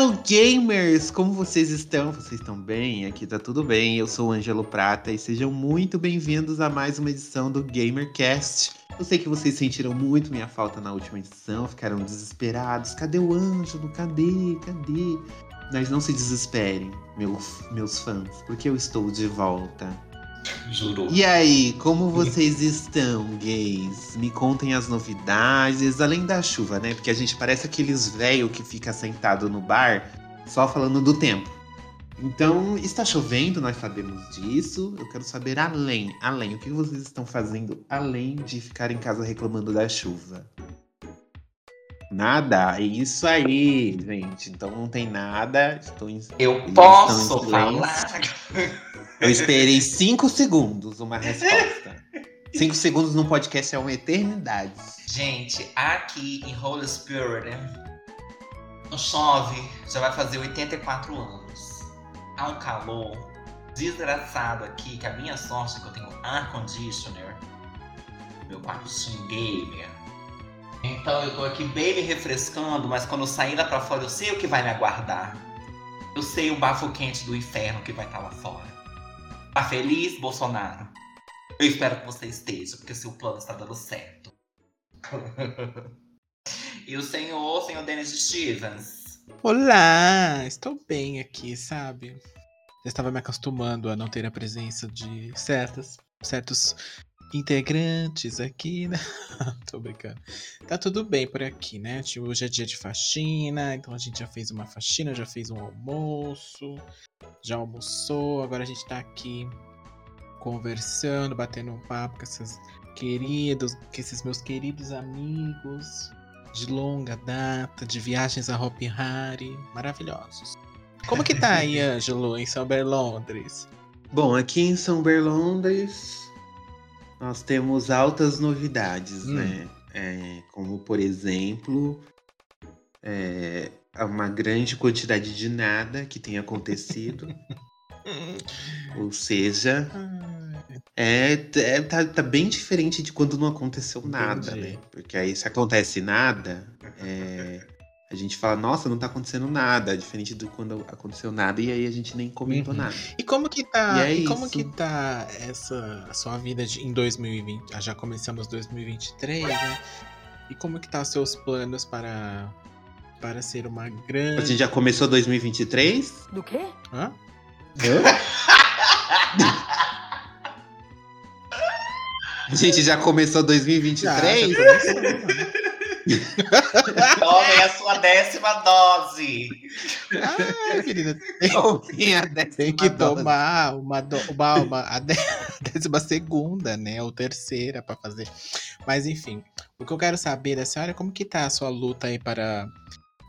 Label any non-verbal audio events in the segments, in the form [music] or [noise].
Hello gamers, como vocês estão? Vocês estão bem? Aqui tá tudo bem. Eu sou o Ângelo Prata e sejam muito bem-vindos a mais uma edição do GamerCast. Eu sei que vocês sentiram muito minha falta na última edição, ficaram desesperados. Cadê o Ângelo? Cadê? Cadê? Mas não se desesperem, meus, meus fãs, porque eu estou de volta. Juro. E aí, como vocês [laughs] estão, gays? Me contem as novidades, além da chuva, né? Porque a gente parece aqueles velho que fica sentado no bar só falando do tempo. Então, está chovendo, nós sabemos disso. Eu quero saber além, além, o que vocês estão fazendo além de ficar em casa reclamando da chuva? Nada? É isso aí, gente. Então não tem nada. Estou em... Eu Eles posso falar. [laughs] Eu esperei cinco segundos uma resposta. Cinco segundos num podcast é uma eternidade. Gente, aqui em Holy Spirit, né? não chove, já vai fazer 84 anos. Há um calor desgraçado aqui, que a minha sorte é que eu tenho ar conditioner. Meu quartinho gamer. Então eu tô aqui bem me refrescando, mas quando eu sair lá pra fora eu sei o que vai me aguardar. Eu sei o bafo quente do inferno que vai estar lá fora. Tá feliz, Bolsonaro? Eu espero que você esteja, porque seu plano está dando certo. [laughs] e o senhor, senhor Dennis Stevens? Olá, estou bem aqui, sabe? Já estava me acostumando a não ter a presença de certas, certos integrantes aqui, né? [laughs] Tô brincando. Tá tudo bem por aqui, né? Tipo, Hoje é dia de faxina, então a gente já fez uma faxina, já fez um almoço, já almoçou, agora a gente tá aqui conversando, batendo um papo com esses queridos, com esses meus queridos amigos de longa data, de viagens a Hopi Hari, maravilhosos. Como que tá aí, [laughs] Ângelo, em São Berlondres? Bom, aqui em São Berlondres nós temos altas novidades, Hum. né? É, como, por exemplo, é, uma grande quantidade de nada que tem acontecido. [laughs] Ou seja, é, é- tá, tá bem diferente de quando não aconteceu nada, Entendi. né? Porque aí se acontece nada, é, a gente fala, nossa, não tá acontecendo nada. Diferente do quando aconteceu nada e aí a gente nem comentou Uhum. nada. E como que tá, E é e como isso. que tá essa a sua vida de- em 2020? Ah, Já começamos 2023, né? E como que tá os seus planos para para ser uma A grande gente já começou 2023? Do quê? Hã? [laughs] A gente já começou Já, 2023? já começou, [laughs] né? Tome a sua décima dose! Ai, querida, tem, Tomem tem que dose. tomar uma, do, uma, uma a dé- [laughs] décima segunda, né? Ou terceira para fazer. Mas enfim, o que eu quero saber da senhora é como que tá a sua luta aí para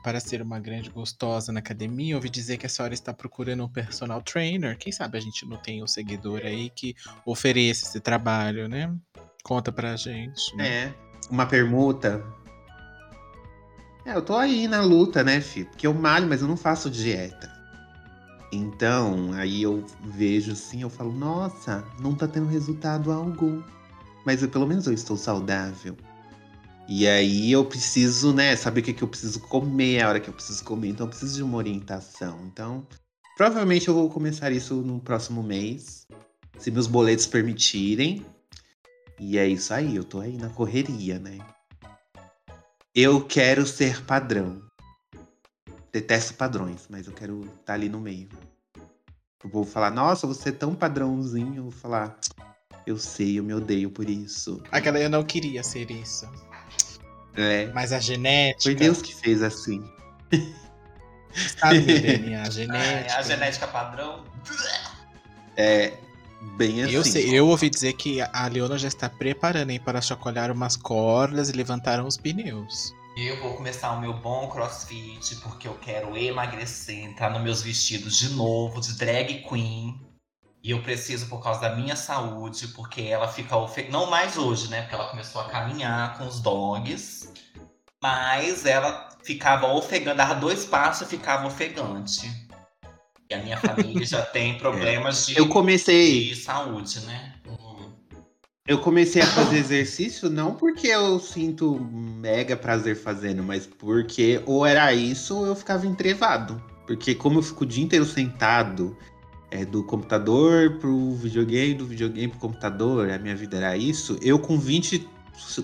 para ser uma grande gostosa na academia. Ouvi dizer que a senhora está procurando um personal trainer. Quem sabe a gente não tem um seguidor aí que ofereça esse trabalho, né? Conta pra gente. né? É, uma permuta. É, eu tô aí na luta, né, filho? Porque eu malho, mas eu não faço dieta. Então, aí eu vejo assim, eu falo, nossa, não tá tendo resultado algum. Mas eu, pelo menos eu estou saudável. E aí eu preciso, né, saber o que, que eu preciso comer, a hora que eu preciso comer. Então eu preciso de uma orientação. Então, provavelmente eu vou começar isso no próximo mês. Se meus boletos permitirem. E é isso aí, eu tô aí na correria, né? Eu quero ser padrão. Detesto padrões, mas eu quero estar ali no meio. Eu vou falar, nossa, você é tão padrãozinho. Eu vou falar, eu sei, eu me odeio por isso. Aquela eu não queria ser isso. É, Mas a genética. foi Deus que fez assim. Meu [laughs] DNA, a Ai, genética. a genética padrão. É, bem assim. Eu, sei, eu ouvi dizer que a Leona já está preparando aí para chacoalhar umas cordas e levantar uns pneus. Eu vou começar o meu bom crossfit porque eu quero emagrecer, entrar nos meus vestidos de novo, de drag queen. E eu preciso por causa da minha saúde, porque ela fica ofegante. Não mais hoje, né? Porque ela começou a caminhar com os dogs. Mas ela ficava ofegante, dava dois passos e ficava ofegante. E a minha família já tem [laughs] problemas de, Eu comecei. de saúde, né? Eu comecei a fazer exercício não porque eu sinto mega prazer fazendo, mas porque ou era isso ou eu ficava entrevado. Porque como eu fico o dia inteiro sentado, é, do computador pro videogame, do videogame pro computador, a minha vida era isso, eu com 20,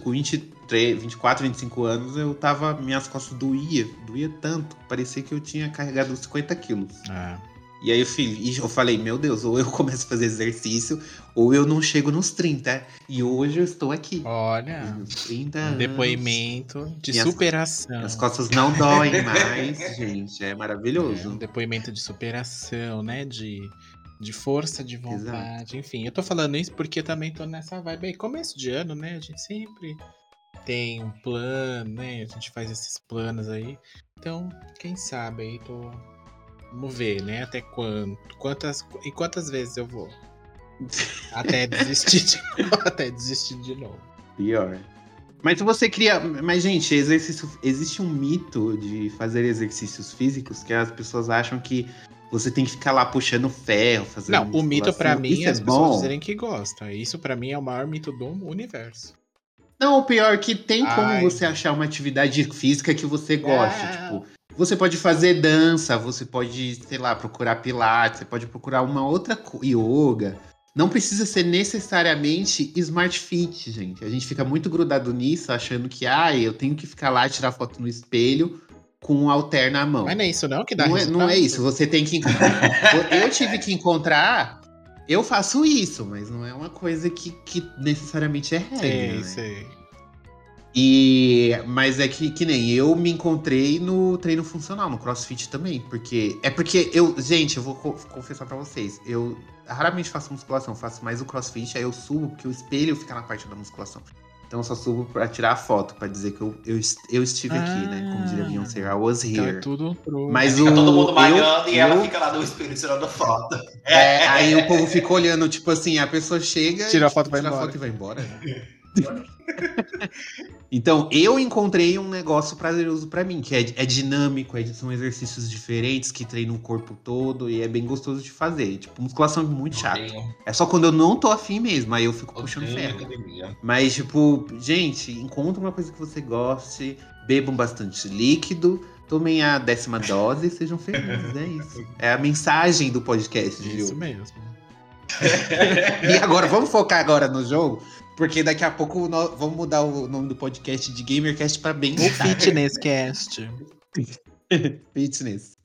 com 23, 24, 25 anos, eu tava, minhas costas doía, doía tanto, parecia que eu tinha carregado 50 quilos. Ah, E aí eu, fi- eu falei, meu Deus, ou eu [laughs] começo a fazer exercício, ou eu não chego nos 30. E hoje eu estou aqui. olha, Nos 30 um anos. depoimento de Minhas- superação. As costas não doem mais, gente. É É, um maravilhoso. depoimento de superação, né? De, de força de vontade. Enfim, eu tô falando isso porque eu também tô nessa vibe aí. Começo de ano, né? A gente sempre tem um plano, né? A gente faz esses planos aí. Então, quem sabe aí tô. Vamos ver, né? Até quanto? Quantas, e quantas vezes eu vou? [laughs] Até desistir de novo. Até desistir de novo. Pior. Mas você cria. Mas, gente, exercício. Existe um mito de fazer exercícios físicos que as pessoas acham que você tem que ficar lá puxando ferro, fazendo. Não, o mito pra musculação. mim Isso é as é pessoas bom. dizerem que gostam. Isso pra mim é o maior mito do universo. Não, o pior é que tem como Ai. você achar uma atividade física que você goste. Ah. Tipo, você pode fazer dança, você pode, sei lá, procurar pilates, você pode procurar uma outra yoga. Não precisa ser necessariamente smart fit, gente. A gente fica muito grudado nisso, achando que, ah, eu tenho que ficar lá e tirar foto no espelho com um alter na mão. Mas não é isso não que dá Não é, não é isso, você tem que. eu tive que encontrar. Eu faço isso, mas não é uma coisa que, que necessariamente é regra. Sei, né? sei. E, mas é que, que nem eu me encontrei no treino funcional, no crossfit também. Porque. É porque eu. Gente, eu vou co- confessar pra vocês. Eu raramente faço musculação, faço mais o crossfit, aí eu subo, porque o espelho fica na parte da musculação. Então eu só subo pra tirar a foto, pra dizer que eu, eu, eu estive aqui, né? Como diria Ah. Beyoncé, I was Então é here. tudo pro... Mas Fica o. todo mundo eu- malhando e ela eu- fica lá no espelho tirando foto. É, aí o povo fica olhando, tipo assim, a pessoa chega. Tira a foto e vai tira embora. a foto e vai embora. [laughs] então, eu encontrei um negócio prazeroso pra mim, que é, é dinâmico, é, são exercícios diferentes que treinam o corpo todo e é bem gostoso de fazer. Tipo, musculação é muito chato. É só quando eu não tô afim mesmo, aí eu fico puxando odeio ferro. academia. Mas, tipo, gente, encontre uma coisa que você goste, bebam bastante líquido, tomem a décima dose e sejam felizes. É isso. [laughs] É a mensagem do podcast de Isso hoje. mesmo. [laughs] E agora, vamos focar agora no jogo? Porque daqui a pouco nós vamos mudar o nome do podcast de GamerCast pra bem O [laughs] Fitness.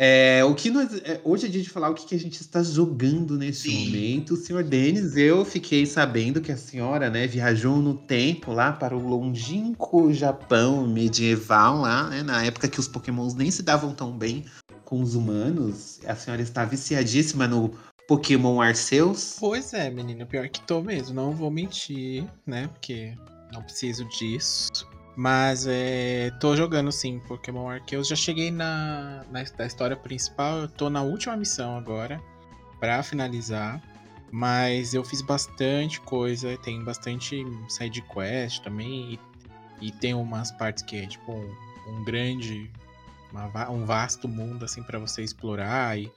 É, o que nós, é, hoje é dia de falar o que, que a gente está jogando nesse Sim. momento. Senhor Denis, eu fiquei sabendo que a senhora né, viajou no tempo lá para o longínquo Japão medieval, lá, né, na época que os pokémons nem se davam tão bem com os humanos. A senhora está viciadíssima no Pokémon Arceus. Pois é, menina, pior que tô mesmo, não vou mentir, né? Porque não preciso disso. Mas é, tô jogando sim Pokémon Arceus. Já cheguei na, na da história principal, eu tô na última missão agora pra finalizar. Mas eu fiz bastante coisa, tem bastante side quest também. E, e tem umas partes que é tipo um, um grande. Uma um vasto mundo assim pra você explorar e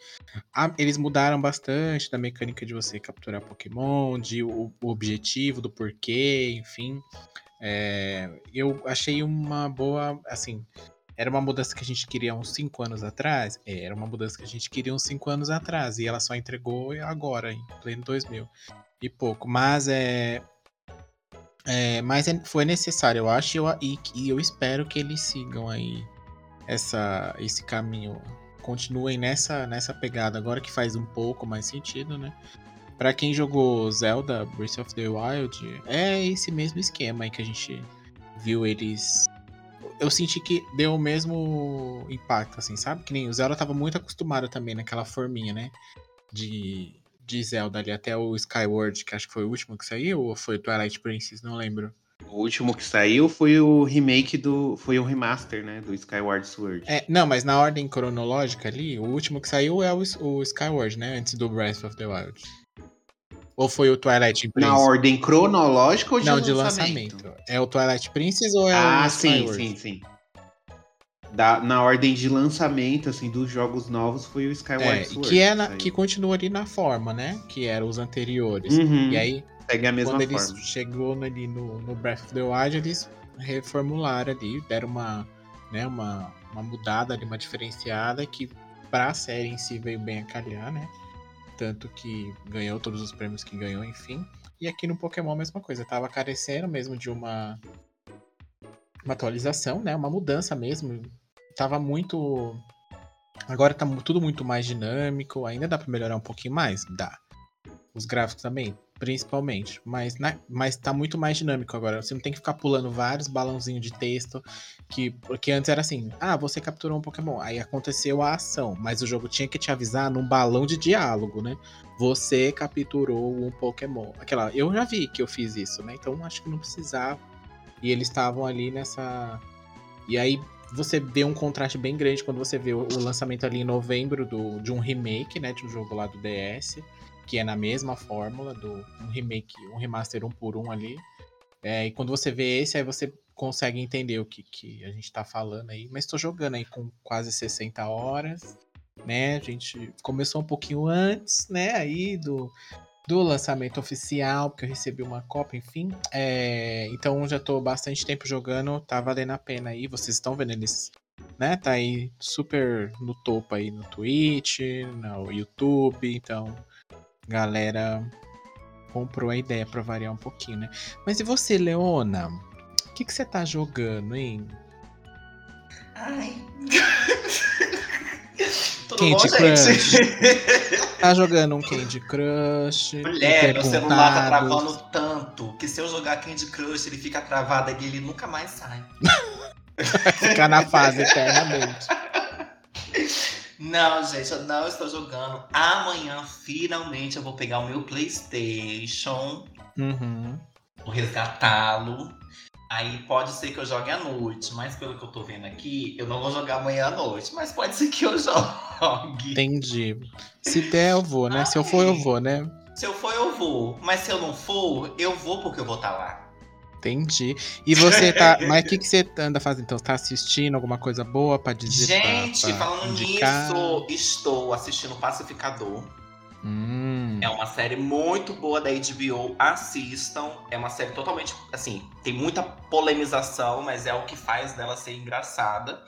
ah, eles mudaram bastante da mecânica de você capturar Pokémon, de o, o objetivo, do porquê, enfim. É, eu achei uma boa, assim, era uma mudança que a gente queria uns 5 anos atrás? É, era uma mudança que a gente queria uns 5 anos atrás, e ela só entregou agora, em pleno 2000 e pouco. Mas é, é mas é- foi necessário, eu acho, eu, e, e eu espero que eles sigam aí essa, esse caminho continuem nessa, nessa pegada agora que faz um pouco mais sentido, né? Pra quem jogou Zelda Breath of the Wild, é esse mesmo esquema aí que a gente viu eles. Eu senti que deu o mesmo impacto, assim, sabe? Que nem o Zelda tava muito acostumado também naquela forminha, né? De, de Zelda ali até o Skyward, que acho que foi o último que saiu, ou foi Twilight Princess, não lembro. O último que saiu foi o remake do. Foi o remaster, né? Do Skyward Sword. É, não, mas na ordem cronológica ali, o último que saiu é o, o Skyward, né? Antes do Breath of the Wild. Ou foi o Twilight Princess? Na ordem cronológica ou de não, lançamento? de lançamento. É o Twilight Princess ou é Ah, o sim, Skyward? sim, sim. Da, na ordem de lançamento, assim, dos jogos novos foi o Skyward É, Sword. que, é na- saiu. que continua ali na forma, né? Que eram os anteriores. Uhum, E aí, segue a mesma quando eles forma. chegou ali no, no Breath of the Wild, eles reformularam ali, deram uma, né, uma, uma mudada ali, uma diferenciada que pra série em si veio bem a calhar, né? Tanto que ganhou todos os prêmios que ganhou, enfim. E aqui no Pokémon a mesma coisa, tava carecendo mesmo de uma uma atualização, né? Uma mudança mesmo. Tava muito Agora tá tudo muito mais dinâmico, ainda dá pra melhorar um pouquinho mais? Dá. Os gráficos também, principalmente. Mas, na- mas tá muito mais dinâmico agora. Você não tem que ficar pulando vários balãozinhos de texto. Que, porque antes era assim: ah, você capturou um Pokémon. Aí aconteceu a ação. Mas o jogo tinha que te avisar num balão de diálogo, né? Você capturou um Pokémon. Aquela, eu já vi que eu fiz isso, né? Então acho que não precisava. E eles estavam ali nessa. E aí você vê um contraste bem grande quando você vê o, o lançamento ali em novembro do, de um remake, né? De um jogo lá do DS, que é na mesma fórmula, do um remake, um remaster um por um ali. É, e quando você vê esse, aí você consegue entender o que, que a gente tá falando aí. Mas tô jogando aí com quase 60 horas, né? A gente começou um pouquinho antes, né? Aí do, do lançamento oficial, porque eu recebi uma cópia, enfim. É, então já tô bastante tempo jogando, tá valendo a pena aí. Vocês estão vendo eles, né? Tá aí super no topo aí no Twitch, no YouTube, então galera comprou a ideia pra variar um pouquinho, né? Mas e você, Leona? O que que você tá jogando, hein? Ai. [laughs] Tudo Candy bom, gente? [laughs] Tá jogando um Candy Crush? Mulher, meu celular tá travando tanto que se eu jogar Candy Crush, ele fica travado e ele nunca mais sai. [laughs] Ficar na fase eternamente. Não, gente, eu não estou jogando. Amanhã, finalmente, eu vou pegar o meu PlayStation, Uhum. vou resgatá-lo. Aí pode ser que eu jogue à noite, mas pelo que eu tô vendo aqui, eu não vou jogar amanhã à noite, mas pode ser que eu [laughs] jogue. Entendi. Se der, eu vou, né? Se eu for, eu vou, né? Se eu for, eu vou. Mas se eu não for, eu vou porque eu vou estar lá. Entendi. E você tá. [laughs] Mas o que, que você anda fazendo? Então, tá assistindo alguma coisa boa pra dizer? pra- Gente, pra falando indicar? nisso, estou assistindo Pacificador. Hum, É uma série muito boa da HBO. Assistam. É uma série totalmente. Assim, tem muita polemização, mas é o que faz dela ser engraçada.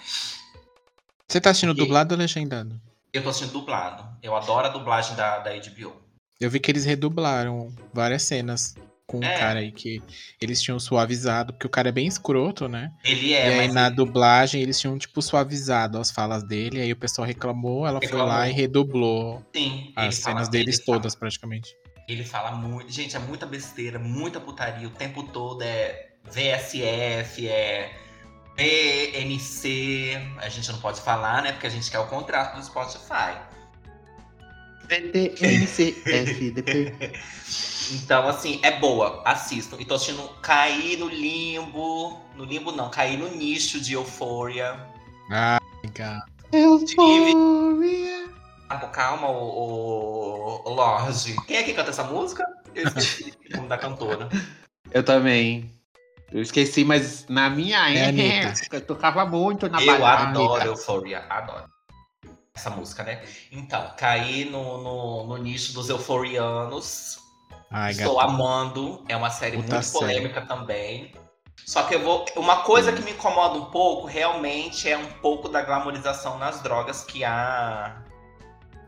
Você tá assistindo E- dublado ou legendado? Eu tô assistindo dublado. Eu adoro a dublagem da, da HBO. Eu vi que eles redublaram várias cenas com um É. cara aí que eles tinham suavizado, porque o cara é bem escroto, né? Ele e é, aí mas na ele- dublagem eles tinham, tipo, suavizado as falas dele, aí o pessoal reclamou, ela foi lá Reclamou. e redublou sim, as cenas deles ele fala- todas, praticamente. Ele fala muito. Gente, é muita besteira, muita putaria. O tempo todo é VSF, é PNC. A gente não pode falar, né? Porque a gente quer o contrato do Spotify. DTNCFDP. [laughs] Então, assim, é boa. Assistam. E tô assistindo Cair no Limbo. No Limbo não, Cair no Nicho de Euphoria. Ah, legal. Euphoria. Ah, pô, calma, o, o, Lorde. Quem é que canta essa música? Eu esqueci [laughs] o nome da cantora. Eu também. Eu esqueci, mas na minha É época eu tocava muito na Eu balada. adoro. Euphoria, adoro. Essa música, né? Então, caí no, no, no nicho dos euforianos. Ai, Estou gato. amando. É uma série Puta muito série. polêmica também. Só que eu vou. Uma coisa que me incomoda um pouco, realmente, é um pouco da glamorização nas drogas que a,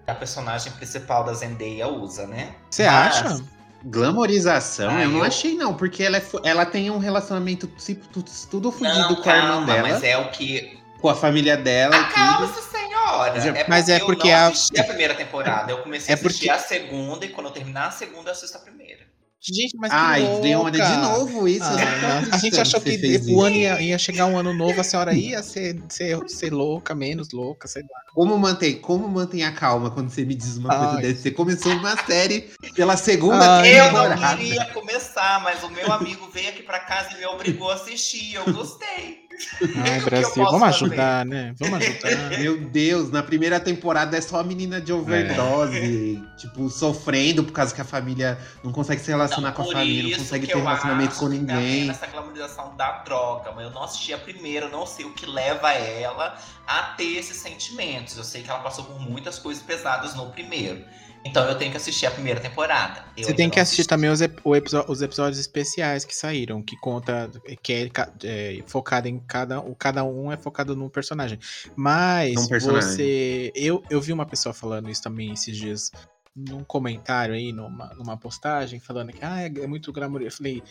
a personagem principal da Zendaya usa, né? Você Mas- acha? Glamorização, Ah, eu não eu- achei não, porque ela, é ela tem um relacionamento tipo, tudo, tudo fudido Não, com a irmã calma, dela, mas é o que. com a família dela e Acalma tudo. Essa senhora! Já- Mas é eu porque não a- assisti a primeira temporada. Eu comecei É a assistir porque- a segunda e quando eu terminar a segunda, eu assisto a primeira. Gente, mas que Ai, louca. Leona, de novo isso. Ah, eu não não. a gente achou que o ano ia, ia chegar um ano novo, a senhora ia ser, ser, ser louca, menos louca, sei lá. Como mantém, como mantém a calma quando você me diz uma coisa Ai. dessa? Você começou uma série pela segunda Ai, Eu não temporada. queria começar, mas o meu amigo veio aqui pra casa e me obrigou a assistir. Eu gostei. Ai, [laughs] Brasil, vamos fazer? ajudar, né? Vamos ajudar. [laughs] Meu Deus, na primeira temporada é só a menina de overdose, tipo, sofrendo por causa que a família não consegue se relacionar com a família, não consegue ter relacionamento com ninguém. essa glamorização da droga, mas eu não assisti a primeira, eu não sei o que leva ela a ter esses sentimentos. Eu sei que ela passou por muitas coisas pesadas no primeiro. Então eu tenho que assistir a primeira temporada. Eu Você tem que assistir assisti. também os, ep- os episódios especiais que saíram, que conta, que é, é focado em cada, o cada um é focado num personagem. Mas Num personagem. você, eu, eu vi uma pessoa falando isso também esses dias num comentário aí, numa, numa postagem, falando que ah, é, é muito glamour. Eu falei,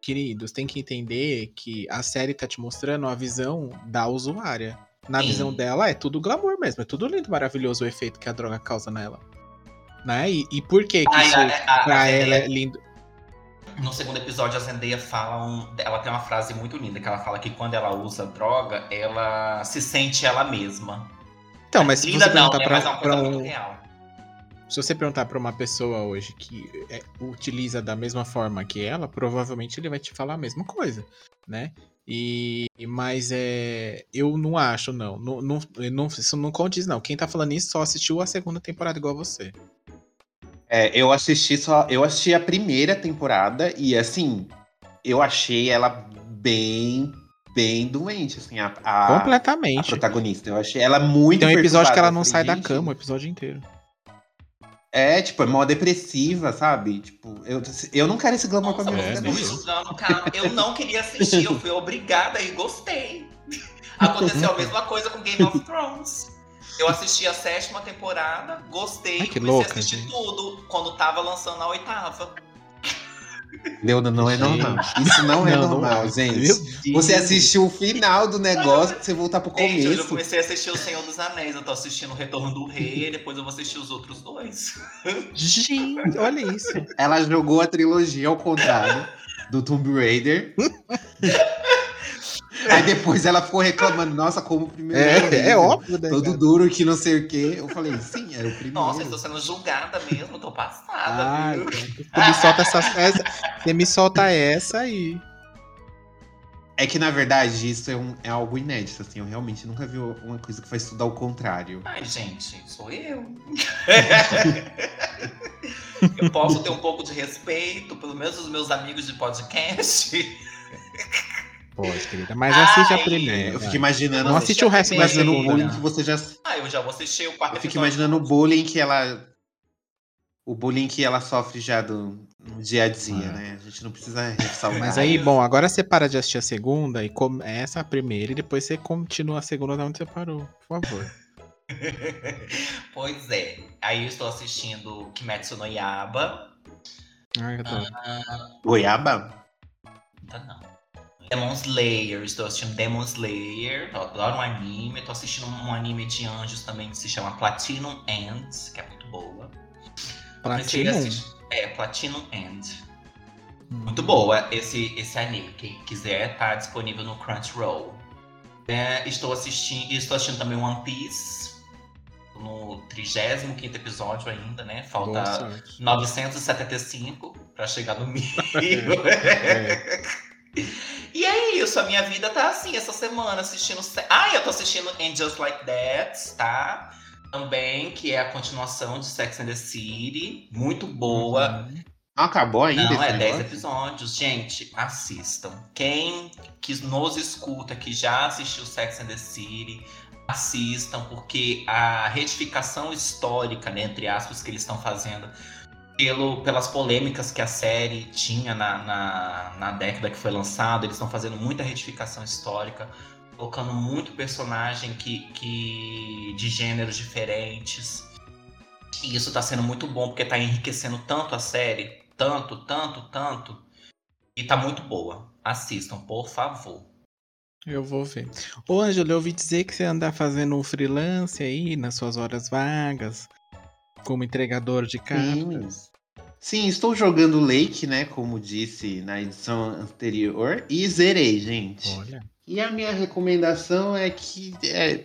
queridos, tem que entender que a série tá te mostrando a visão da usuária. Na Sim. visão dela é tudo glamour mesmo, é tudo lindo, maravilhoso o efeito que a droga causa nela. Né? E, e por que que Ai, isso a- a- a pra ela Zendaya- é lindo? No segundo episódio, a Zendaya fala um, ela tem uma frase muito linda que ela fala que quando ela usa droga, ela se sente ela mesma. Então, mas se Linda você não, perguntar né? pra, é uma pra um, se você perguntar pra uma pessoa hoje que é, utiliza da mesma forma que ela, provavelmente ele vai te falar a mesma coisa, né? E mas é, eu não acho não, não, não, não isso não condiz não. Quem tá falando isso só assistiu a segunda temporada igual você. É, eu assisti só. Eu assisti a primeira temporada e assim, eu achei ela bem, bem doente, assim, a, a, a Completamente. protagonista. Eu achei ela muito Tem um episódio que ela não sai da "Gente, cama o episódio inteiro. É, tipo, é mó depressiva, sabe? Tipo, eu, eu não quero esse glamour Nossa, pra minha é, vida, não. cara. Eu não queria assistir, eu fui obrigada e gostei. [laughs] Aconteceu a mesma coisa com Game of Thrones. Eu assisti a sétima temporada, gostei, Ai, que comecei louca, a assistir gente. tudo quando tava lançando a oitava. Leona, não é Gente. normal. Isso não é Não, não normal, é. gente. Você assistiu o final do negócio, você voltar pro Gente, hoje eu começo. comecei a assistir O Senhor dos Anéis, eu tô assistindo O Retorno do Rei, depois eu vou assistir os outros dois. Gente, olha isso. Ela jogou a trilogia ao contrário do Tomb Raider. [laughs] Aí depois ela ficou reclamando, nossa, como o primeiro. É, é óbvio, né? Todo cara? duro que não sei o quê. Eu falei, sim, era o primeiro. Nossa, eu tô sendo julgada mesmo, tô passada, Ai, viu? tu me [laughs] solta essa, essa, você me solta essa aí. É que, na verdade, isso é, um- é algo inédito, assim. Eu realmente nunca vi uma coisa que faz tudo ao contrário. Ai, gente, sou eu. [laughs] eu posso ter um pouco de respeito, pelo menos os meus amigos de podcast. [laughs] Pode, querida. Mas assiste a Ai, primeira. É, eu fico imaginando, Não assiste o resto da o segunda. bullying não. que você já. Ah, eu já vou assistir o quarto Eu fico imaginando o bullying que ela. O bullying que ela sofre já do, no dia a dia, É. né? A gente não precisa ressalvar. Mas aí, bom, agora você para de assistir a segunda e começa a primeira e depois você continua a segunda da onde você parou, por favor. [laughs] Pois é. Aí eu estou assistindo Kimetsu no Yaba. Ai, eu tô- Goiaba? Tá não. Demon Slayer, estou assistindo Demon Slayer, eu adoro um anime, estou assistindo um anime de anjos também que se chama Platinum End, que é muito boa. Platinum? É, Platinum End. Hum. Muito boa esse, esse anime. Quem quiser, tá disponível no Crunchyroll. É, estou assistindo. Estou assistindo também One Piece. No 35 episódio ainda, né? Falta sorte. 975 pra chegar no [laughs] mil. É. E é isso, a minha vida tá assim essa semana, assistindo. Ah, eu tô assistindo And Just Like That, tá? Também, que é a continuação de Sex and the City. Muito boa. Uhum. Acabou ainda? Não, é 10 negócio? episódios. Gente, assistam. Quem que nos escuta, que já assistiu Sex and the City, assistam, porque a retificação histórica, né, entre aspas, que eles estão fazendo pelo, pelas polêmicas que a série tinha na, na, na década que foi lançada, eles estão fazendo muita retificação histórica, colocando muito personagem que, que de gêneros diferentes. E isso tá sendo muito bom, porque tá enriquecendo tanto a série, tanto, tanto, tanto. E tá muito boa. Assistam, por favor. Eu vou ver. Ô, Ângelo, eu ouvi dizer que você anda fazendo um freelance aí nas suas horas vagas, como entregador de cartas. Sim, estou jogando Lake, né? Como disse na edição anterior. E zerei, gente. Olha. E a minha recomendação é que é,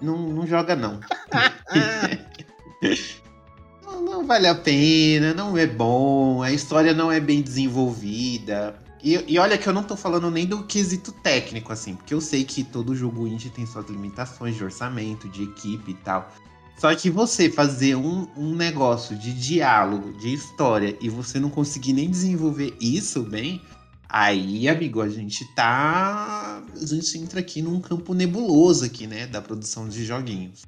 não, não joga, não. [laughs] não. Não vale a pena, não é bom, a história não é bem desenvolvida. E, e, olha que eu não tô falando nem do quesito técnico, assim, porque eu sei que todo jogo indie tem suas limitações de orçamento, de equipe e tal. Só que você fazer um, um negócio de diálogo, de história, e você não conseguir nem desenvolver isso bem, aí, amigo, a gente tá. A gente entra aqui num campo nebuloso aqui, né? Da produção de joguinhos.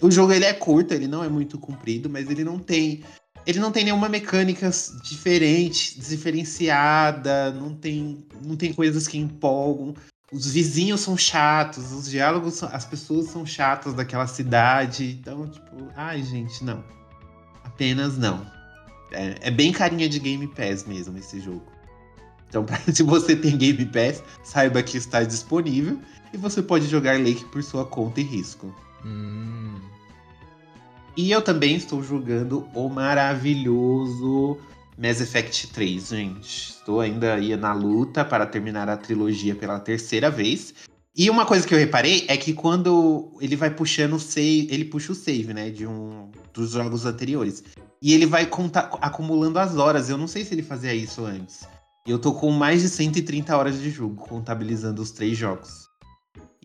O jogo ele é curto, ele não é muito comprido, mas ele não tem. Ele não tem nenhuma mecânica diferente, diferenciada, não tem, não tem coisas que empolgam os vizinhos são chatos, os diálogos, são, as pessoas são chatas daquela cidade. Então, tipo, ai, gente, não. Apenas não. É, é bem carinha de Game Pass mesmo esse jogo. Então, [laughs] pra, se você tem Game Pass, saiba que está disponível e você pode jogar Lake por sua conta e risco. Hum. E eu também estou jogando o maravilhoso Mass Effect 3, gente. Estou ainda aí na luta para terminar a trilogia pela terceira vez. E uma coisa que eu reparei é que quando ele vai puxando o save, ele puxa o save, né, de um dos jogos anteriores. E ele vai contar, acumulando as horas. Eu não sei se ele fazia isso antes. Eu tô com mais de 130 horas de jogo, contabilizando os três jogos.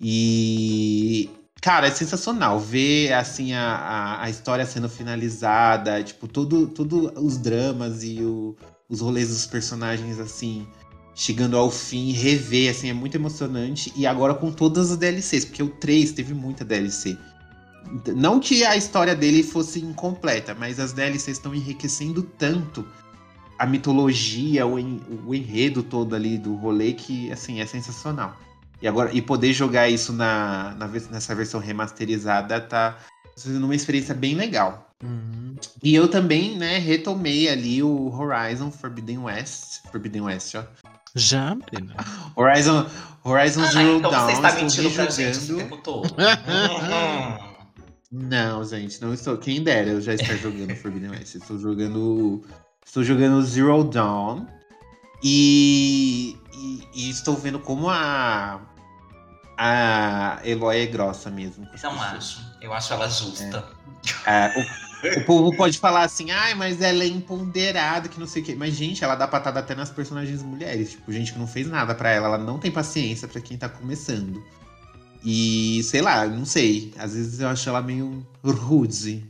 E Cara, é sensacional ver assim a, a, a, história sendo finalizada, tipo, tudo, tudo os dramas e o, os rolês dos personagens assim chegando ao fim, rever, assim, é muito emocionante. E agora com todas as DLCs, porque o 3 teve muita DLC. Não que a história dele fosse incompleta, mas as DLCs estão enriquecendo tanto a mitologia, o, en, o enredo todo ali do rolê que, assim, é sensacional. E agora e poder jogar isso na, na nessa versão remasterizada tá sendo uma experiência bem legal. Uhum. E eu também, né, retomei ali o Horizon Forbidden West. Forbidden West, ó. Já? [laughs] Horizon, Horizon Ah, Zero então Dawn. você está estou mentindo pra gente o tempo todo. Uhum. [laughs] Não, gente, não estou. Quem dera eu já estar jogando Forbidden West. Estou jogando. Estou jogando Zero Dawn. E, e, e estou vendo como a. A Eloy é grossa mesmo. Não pessoas. acho. Eu acho ela justa. É, o, o povo pode falar assim, ai, mas ela é empoderada, que não sei o quê. Mas, gente, ela dá patada até nas personagens mulheres. Tipo, gente que não fez nada pra ela. Ela não tem paciência pra quem tá começando. E, sei lá, não sei. Às vezes eu acho ela meio rude.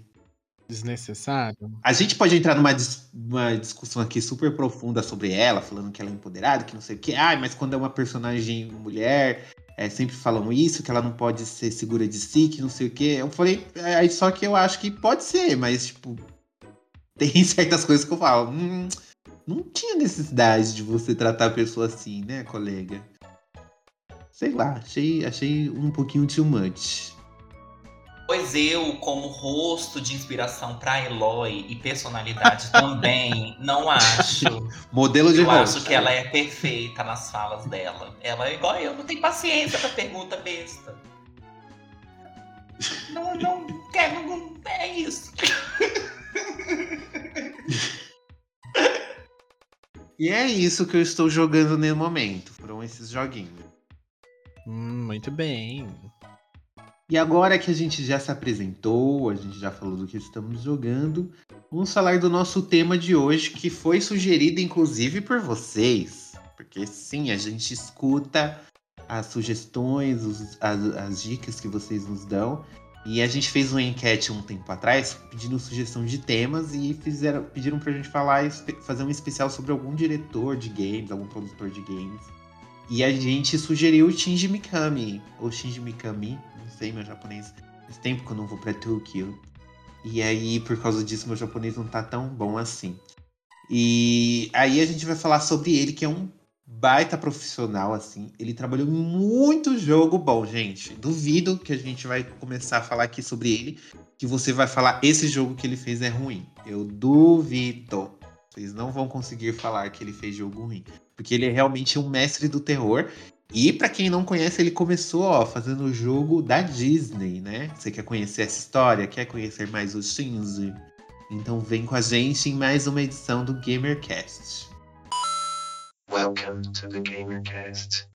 Desnecessário. A gente pode entrar numa dis- uma discussão aqui super profunda sobre ela, falando que ela é empoderada, que não sei o quê. Ai, mas quando é uma personagem mulher, é, sempre falam isso, que ela não pode ser segura de si, que não sei o quê. Eu falei, é, aí só que eu acho que pode ser, mas, tipo, [laughs] tem certas coisas que eu falo. Hum, não tinha necessidade de você tratar a pessoa assim, né, colega? Sei lá, achei, achei um pouquinho too much. Pois eu, como rosto de inspiração pra Eloy e personalidade também, [laughs] não acho. Modelo de Eu rosto. acho que ela é perfeita nas falas dela. Ela é igual eu, não tem paciência pra pergunta besta. Não, não, quer, não, não é isso. E é isso que eu estou jogando no momento. Foram esses joguinhos. Hum, muito bem. E agora que a gente já se apresentou, a gente já falou do que estamos jogando, vamos falar do nosso tema de hoje, que foi sugerido inclusive por vocês. Porque sim, a gente escuta as sugestões, os- as, as dicas que vocês nos dão. E a gente fez uma enquete um tempo atrás pedindo sugestão de temas e fizeram, pediram pra gente falar, fazer um especial sobre algum diretor de games, algum produtor de games. E a gente sugeriu o Shinji Mikami, ou Shinji Mikami, sei meu japonês. Faz tempo que eu não vou pra Tokyo. E aí, por causa disso, meu japonês não tá tão bom assim. E aí a gente vai falar sobre ele, que é um baita profissional, assim. Ele trabalhou muito jogo bom, gente. Duvido que a gente vai começar a falar aqui sobre ele, que você vai falar esse jogo que ele fez é ruim. Eu duvido. Vocês não vão conseguir falar que ele fez jogo ruim. Porque ele é realmente um mestre do terror. E pra quem não conhece, ele começou ó, fazendo o jogo da Disney, né? Você quer conhecer essa história? Quer conhecer mais o Shinji? Então vem com a gente em mais uma edição do GamerCast. Welcome to the GamerCast.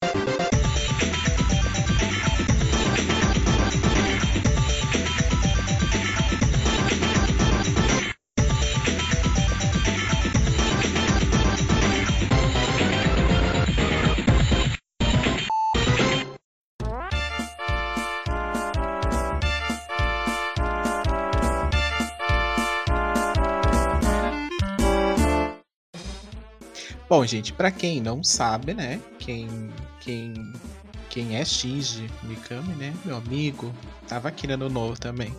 Bom, gente, pra quem não sabe, né? Quem, quem, quem é Shinji Mikami, né? Meu amigo, tava aqui no novo também.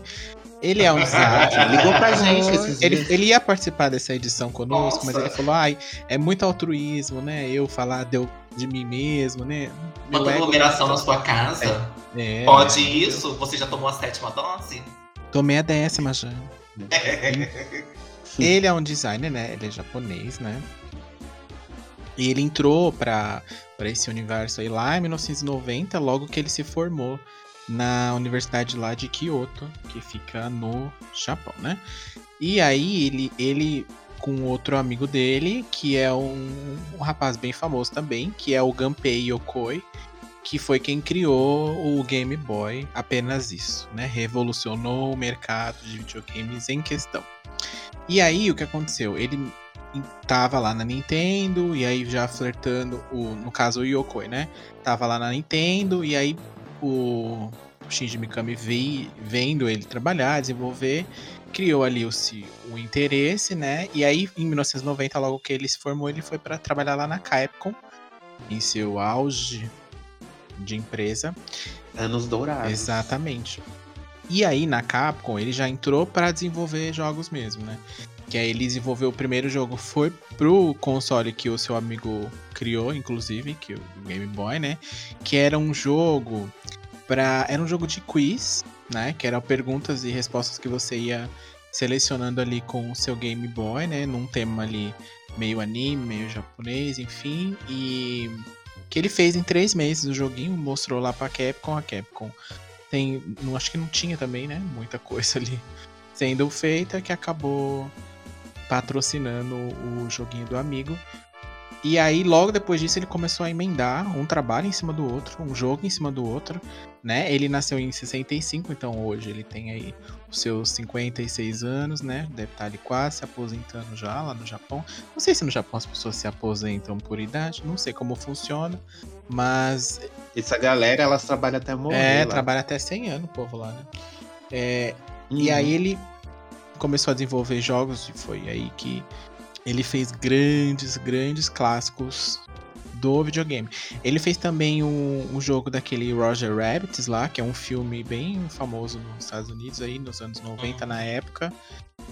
Ele é um [laughs] designer. Ligou pra gente esses Ele, dias. ele ia participar dessa edição conosco, mas Nossa. ele falou: ai, é muito altruísmo, né? Eu falar de, eu- de mim mesmo, né? Meu Uma aglomeração na sua casa. É, Pode isso? Você já tomou a sétima dose? Tomei a décima já. [laughs] Ele é um designer, né? Ele é japonês, né? E ele entrou pra esse universo aí lá em 1990, logo que ele se formou na universidade lá de Kyoto, que fica no Japão, né? E aí ele, ele com outro amigo dele, que é um, um rapaz bem famoso também, que é o Gunpei Yokoi, que foi quem criou o Game Boy, apenas isso, né? Revolucionou o mercado de videogames em questão. E aí o que aconteceu? Ele tava lá na Nintendo e aí já flertando o, no caso o Yokoi, né? Tava lá na Nintendo e aí o Shinji Mikami veio, vendo ele trabalhar, desenvolver, criou ali o, o interesse, né? E aí em 1990, logo que ele se formou, ele foi para trabalhar lá na Capcom em seu auge de empresa. Anos dourados. Exatamente. E aí na Capcom ele já entrou para desenvolver jogos mesmo, né? Que aí ele desenvolveu o primeiro jogo foi pro console que o seu amigo criou, inclusive, que é o Game Boy, né? Que era um jogo para era um jogo de quiz, né? Que eram perguntas e respostas que você ia selecionando ali com o seu Game Boy, né? Num tema ali meio anime, meio japonês, enfim, e que ele fez em três meses o joguinho, mostrou lá pra Capcom, a Capcom tem, não acho que não tinha também, né, muita coisa ali sendo feita que acabou patrocinando o joguinho do amigo. E aí logo depois disso ele começou a emendar um trabalho em cima do outro, um jogo em cima do outro, né? Ele nasceu em 65, então hoje ele tem aí os seus 56 anos, né? Deve estar ali quase se aposentando já lá no Japão. Não sei se no Japão as pessoas se aposentam por idade, não sei como funciona, mas Essa galera, elas trabalham até morrer. é, lá. trabalha até 100 anos o povo lá, né? É, Uhum. E aí ele começou a desenvolver jogos e foi aí que ele fez grandes, grandes clássicos do videogame. Ele fez também um, um jogo daquele Roger Rabbit lá, que é um filme bem famoso nos Estados Unidos aí, nos anos 90 na época.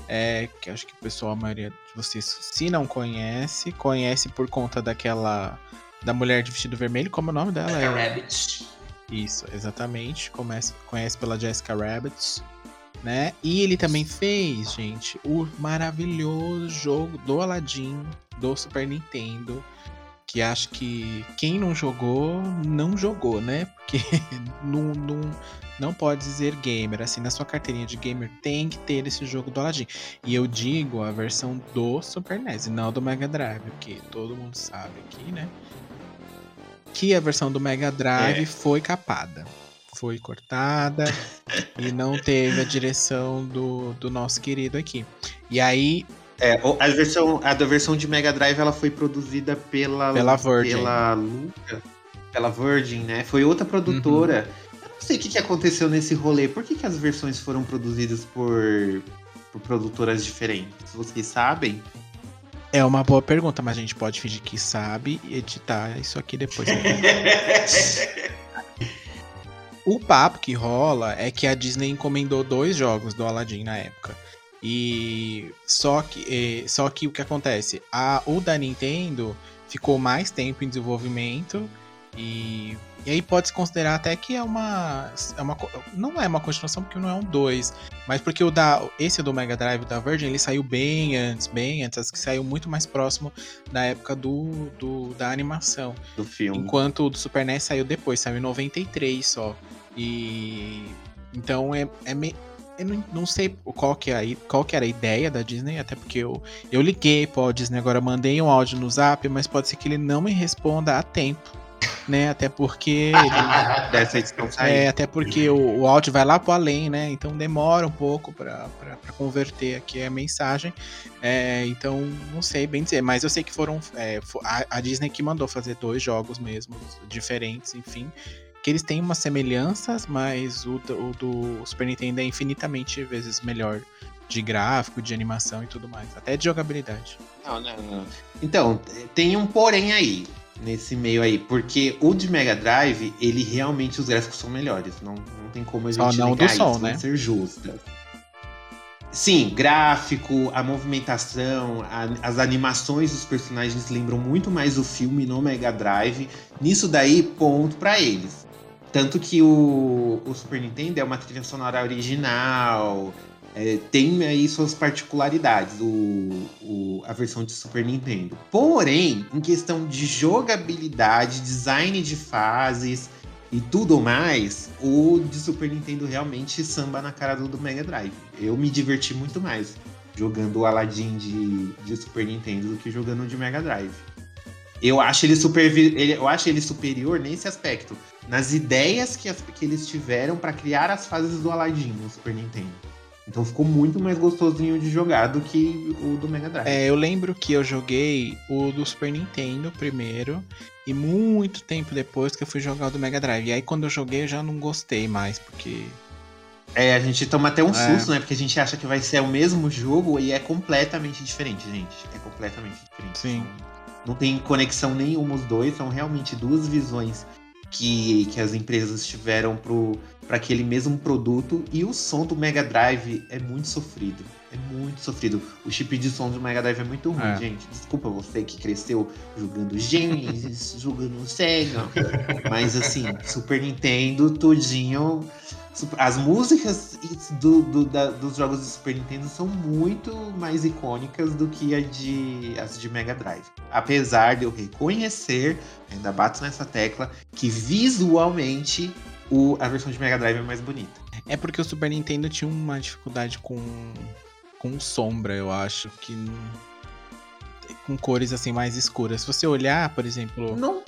É, que acho que o pessoal, a maioria de vocês, se não conhece, conhece por conta daquela da mulher de vestido vermelho, como é o nome dela? Jessica É, Rabbit. isso, exatamente. Comece, conhece pela Jessica Rabbit, né? E ele também fez, gente, o maravilhoso jogo do Aladdin do Super Nintendo. Que acho que quem não jogou, não jogou, né? Porque [laughs] não, não, não pode dizer gamer. Assim, na sua carteirinha de gamer tem que ter esse jogo do Aladdin. E eu digo a versão do Super NES, e não do Mega Drive, porque todo mundo sabe aqui, né? Que a versão do Mega Drive É. foi capada. Foi cortada e não teve a direção do, do nosso querido aqui. E aí, É, a versão, a da versão de Mega Drive ela foi produzida pela Pela Virgin. pela Luca, pela Virgin, né? Foi outra produtora. Uhum. Eu não sei o que, que aconteceu nesse rolê. Por que, que as versões foram produzidas por, por produtoras diferentes? Vocês sabem? é uma boa pergunta, mas a gente pode fingir que sabe e editar isso aqui depois. [laughs] O papo que rola é que a Disney encomendou dois jogos do Aladdin na época. E só que, só que o que acontece? A, o da Nintendo ficou mais tempo em desenvolvimento e, e aí pode-se considerar até que é uma, é uma. Não é uma continuação porque não é um 2, mas porque o da, esse do Mega Drive da Virgin ele saiu bem antes, bem antes, acho que saiu muito mais próximo da época do, do da animação. Do filme. Enquanto o do Super NES saiu depois, saiu em 93 só. E. Então é, é, me- eu não, não sei qual que, é qual que era a ideia da Disney, até porque eu, eu liguei para o Disney agora, mandei um áudio no zap, mas pode ser que ele não me responda a tempo. Né, até porque ele, [laughs] Dessa edição sair. é, até porque o, o áudio vai lá pro além, né? Então demora um pouco para converter aqui a mensagem. É, então não sei bem dizer, mas eu sei que foram é, a, a Disney que mandou fazer dois jogos mesmo diferentes, enfim, que eles têm umas semelhanças, mas o, do- o do Super Nintendo é infinitamente vezes melhor de gráfico, de animação e tudo mais, até de jogabilidade. Não, não, não. Então, tem um porém aí, nesse meio aí, porque o de Mega Drive, ele realmente, os gráficos são melhores. Não, não tem como a Só gente não negar do som, isso, né? ser justas. Sim, gráfico, a movimentação, a- as animações dos personagens lembram muito mais o filme no Mega Drive. Nisso daí, ponto pra eles. Tanto que o, o Super Nintendo é uma trilha sonora original, é, tem aí suas particularidades, o, o- a versão de Super Nintendo. Porém, em questão de jogabilidade, design de fases e tudo mais, o de Super Nintendo realmente samba na cara do, do Mega Drive. Eu me diverti muito mais jogando o Aladdin de, de Super Nintendo do que jogando de Mega Drive. Eu acho ele, super, ele- eu acho ele superior nesse aspecto, nas ideias que, as- que eles tiveram para criar as fases do Aladdin no Super Nintendo. Então ficou muito mais gostosinho de jogar do que o do Mega Drive. É, eu lembro que eu joguei o do Super Nintendo primeiro, e muito tempo depois que eu fui jogar o do Mega Drive. E aí quando eu joguei eu já não gostei mais, porque. É, a gente toma até um É. susto, né? Porque a gente acha que vai ser o mesmo jogo e é completamente diferente, gente. É completamente diferente. Sim. Não tem conexão nenhuma os dois, são realmente duas visões que, que as empresas tiveram para aquele mesmo produto. E o som do Mega Drive é muito sofrido. É muito sofrido. O chip de som do Mega Drive é muito ruim, É. gente. Desculpa você que cresceu jogando Genesis, [laughs] jogando Sega. Mas assim, Super Nintendo, tudinho. As músicas do- do- da- dos jogos do Super Nintendo são muito mais icônicas do que a de, as de Mega Drive. Apesar de eu reconhecer, ainda bato nessa tecla, que visualmente o- a versão de Mega Drive é mais bonita. É porque o Super Nintendo tinha uma dificuldade com. com sombra, eu acho, que. Com cores assim mais escuras. Se você olhar, por exemplo. Não,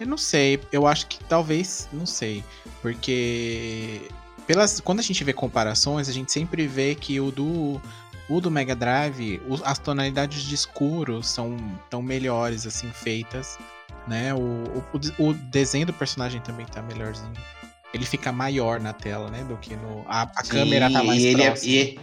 Eu não sei, eu acho que talvez, não sei, porque pelas quando a gente vê comparações, a gente sempre vê que o do o do Mega Drive, as tonalidades de escuro são tão melhores assim feitas, né? O, o, o de- o desenho do personagem também tá melhorzinho. Ele fica maior na tela, né, do que no a, a Sim, câmera tá mais e é- próxima. e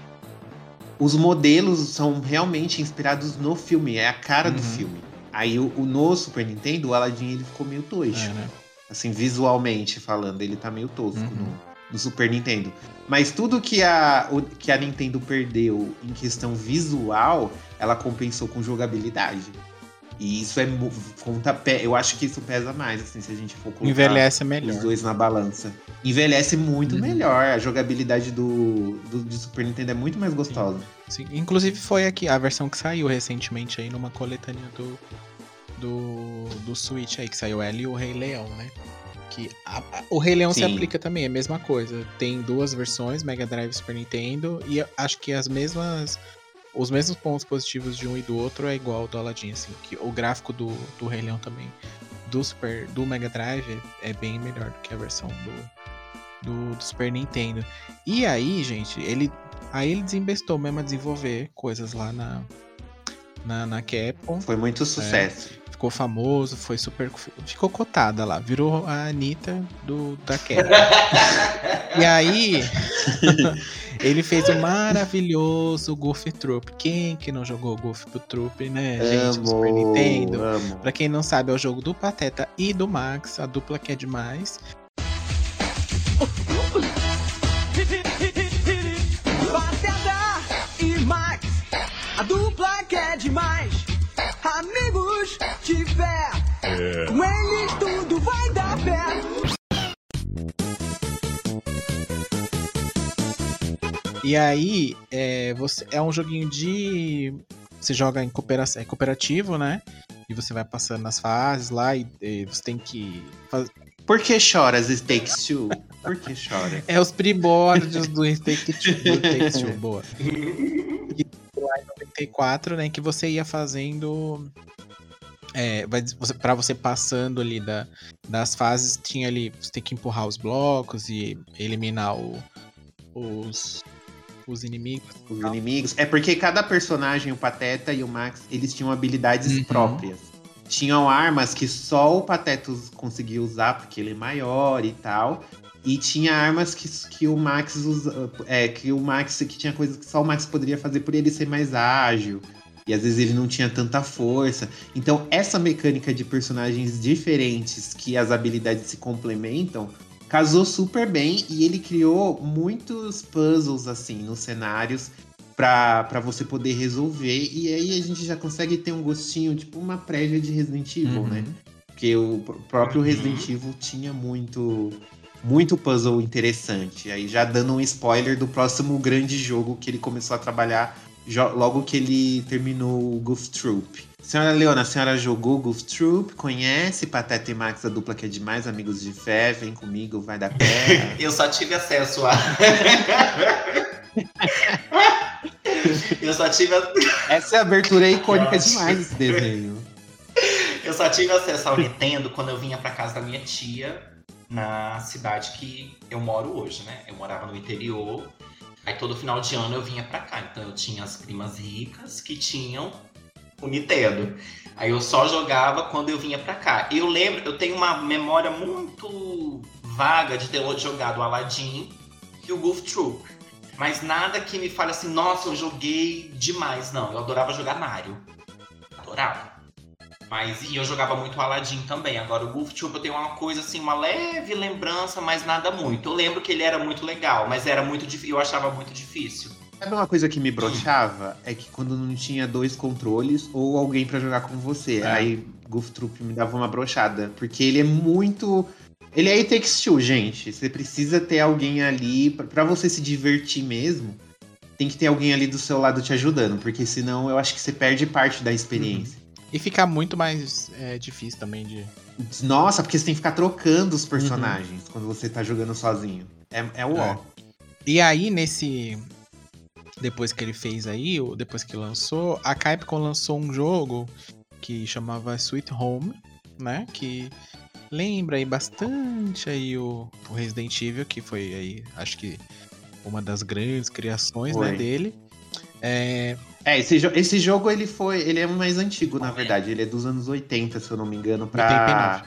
os modelos são realmente inspirados no filme, é a cara do Uhum. filme. Aí o, o no Super Nintendo, o Aladdin ele ficou meio tosco. É, né? Assim, visualmente falando, ele tá meio tosco Uhum. no, no Super Nintendo. Mas tudo que a, o- que a Nintendo perdeu em questão visual, ela compensou com jogabilidade. E isso é conta pé. Eu acho que isso pesa mais, assim, se a gente for colocar Envelhece os melhor. dois na balança. Envelhece muito Uhum. melhor. A jogabilidade do, do, de Super Nintendo é muito mais gostosa. Sim, inclusive foi aqui a versão que saiu recentemente aí numa coletânea do, do, do Switch aí, que saiu ela e o Rei Leão, né? Que a- a- o Rei Leão se Sim. aplica também, é a mesma coisa. Tem duas versões, Mega Drive e Super Nintendo, e acho que as mesmas. Os mesmos pontos positivos de um e do outro é igual ao do Aladdin, assim. Que o gráfico do, do Rei Leão também, do, Super, do Mega Drive, é bem melhor do que a versão do, do, do Super Nintendo. E aí, gente, ele Aí ele desembestou mesmo a desenvolver coisas lá na, na, na Capcom. Foi muito sucesso. Ficou famoso, foi super. Ficou cotada lá, virou a Anitta do, da [laughs] Capcom. e aí, [laughs] ele fez o maravilhoso Goof Troop. Quem que não jogou Goof Troop, né, gente? no Super Nintendo. amo. Pra quem não sabe, é o jogo do Pateta e do Max, a dupla que é demais. Pateta e Max, a dupla que é demais. Tiver, com eles tudo vai dar pé. E aí, é, você, é um joguinho de. Você joga em cooperação, é cooperativo, né? E você vai passando nas fases lá e, e você tem que. faz- Por que choras, It Takes Two? Por que choras? É os primórdios do Take Two. Do Take Two, boa. [laughs] E lá em 94, né, que você ia fazendo... É, vai- você- pra você passando ali da, das fases, tinha ali, você tem que empurrar os blocos e eliminar o- os, os inimigos. Os inimigos. É porque cada personagem, o Pateta e o Max, eles tinham habilidades Uhum. próprias. Tinham armas que só o Pateta conseguia usar, porque ele é maior e tal. E tinha armas que, que o Max usa. É, que o Max. Que tinha coisas que só o Max poderia fazer por ele ser mais ágil. E às vezes ele não tinha tanta força. Então, essa mecânica de personagens diferentes, que as habilidades se complementam, casou super bem e ele criou muitos puzzles assim nos cenários pra você poder resolver e aí a gente já consegue ter um gostinho, tipo uma prévia de Resident Evil, Uhum. né? Porque o pr- próprio Uhum. Resident Evil tinha muito muito puzzle interessante. Aí já dando um spoiler do próximo grande jogo que ele começou a trabalhar logo que ele terminou o Goof Troop. Senhora Leona, a senhora jogou Goof Troop, conhece Pateta e Max, a dupla que é demais, amigos de fé, vem comigo, vai dar pé. [laughs] Eu só tive acesso a. [laughs] eu só tive a- Essa abertura é icônica Nossa. demais desse desenho. eu só tive acesso ao Nintendo quando eu vinha pra casa da minha tia na cidade que eu moro hoje, né? Eu morava no interior. Aí todo final de ano eu vinha pra cá. Então eu tinha as primas ricas que tinham o Nintendo. Aí eu só jogava quando eu vinha pra cá. Eu lembro, eu tenho uma memória muito vaga de ter jogado Aladdin e o Goof Troop. Mas nada que me fale assim, nossa, eu joguei demais. Não, eu adorava jogar Mario. Adorava. Mas e eu jogava muito Aladdin também. Agora o Goof Troop eu tenho uma coisa assim, uma leve lembrança, mas nada muito. Eu lembro que ele era muito legal, mas era muito difícil. Eu achava muito difícil. Sabe uma coisa que me broxava? É que quando não tinha dois controles ou alguém pra jogar com você. É. Aí Goof Troop me dava uma brochada. Porque ele é muito. Ele é It Takes Two, gente. Você precisa ter alguém ali. Pra você se divertir mesmo, tem que ter alguém ali do seu lado te ajudando. Porque senão eu acho que você perde parte da experiência. E fica muito mais é, difícil também de. Nossa, porque você tem que ficar trocando os personagens quando você tá jogando sozinho. É, é o ó. É. E aí, nesse. Depois que ele fez aí, ou depois que lançou, a Capcom lançou um jogo que chamava Sweet Home, né? Que lembra aí bastante aí o, o Resident Evil, que foi aí, acho que uma das grandes criações né, dele. É, É, esse, jo- esse jogo ele foi. Ele é mais antigo, na verdade. Ele é dos anos 80, se eu não me engano, pra.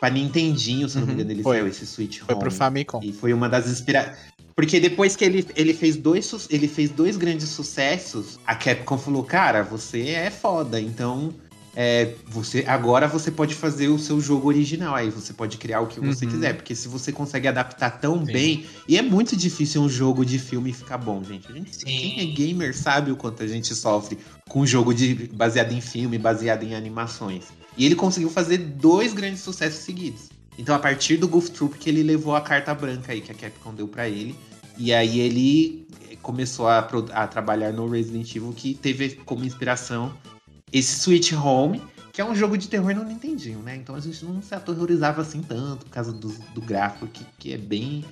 Pra Nintendinho, se eu não me Uhum, engano, ele foi. saiu esse Switch foi Home. pro Famicom. E foi uma das inspirações. Porque depois que ele, ele, fez dois, ele fez dois grandes sucessos, a Capcom falou, cara, você é foda, então é, você agora você pode fazer o seu jogo original. Aí você pode criar o que você Uhum. quiser. Porque se você consegue adaptar tão Sim. bem. E é muito difícil um jogo de filme ficar bom, gente. Gente quem é gamer sabe o quanto a gente sofre com um jogo de, baseado em filme, baseado em animações. E ele conseguiu fazer dois grandes sucessos seguidos. Então, a partir do Goof Troop que ele levou a carta branca aí que a Capcom deu pra ele. E aí ele começou a, a trabalhar no Resident Evil, que teve como inspiração esse Switch Home, que é um jogo de terror no Nintendinho, né? Então a gente não se aterrorizava assim tanto por causa do, do gráfico, que, que é bem.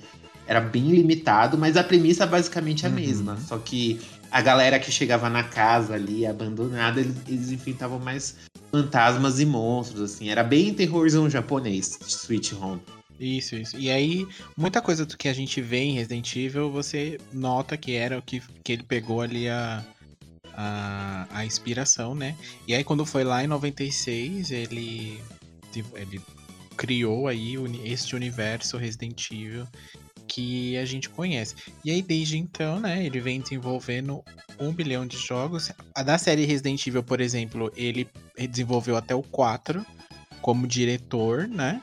Era bem limitado, mas a premissa basicamente é a Uhum. mesma. Só que a galera que chegava na casa ali, abandonada, eles, eles enfrentavam mais fantasmas e monstros, assim. Era bem terrorzão japonês, Switch Home. Isso, isso. E aí, muita coisa do que a gente vê em Resident Evil, você nota que era o que, que ele pegou ali a, a, a inspiração, né? E aí, quando foi lá em 96, ele, ele criou aí este universo Resident Evil que a gente conhece. E aí, desde então, né, ele vem desenvolvendo um bilhão de jogos. A da série Resident Evil, por exemplo, ele desenvolveu até o 4 como diretor, né?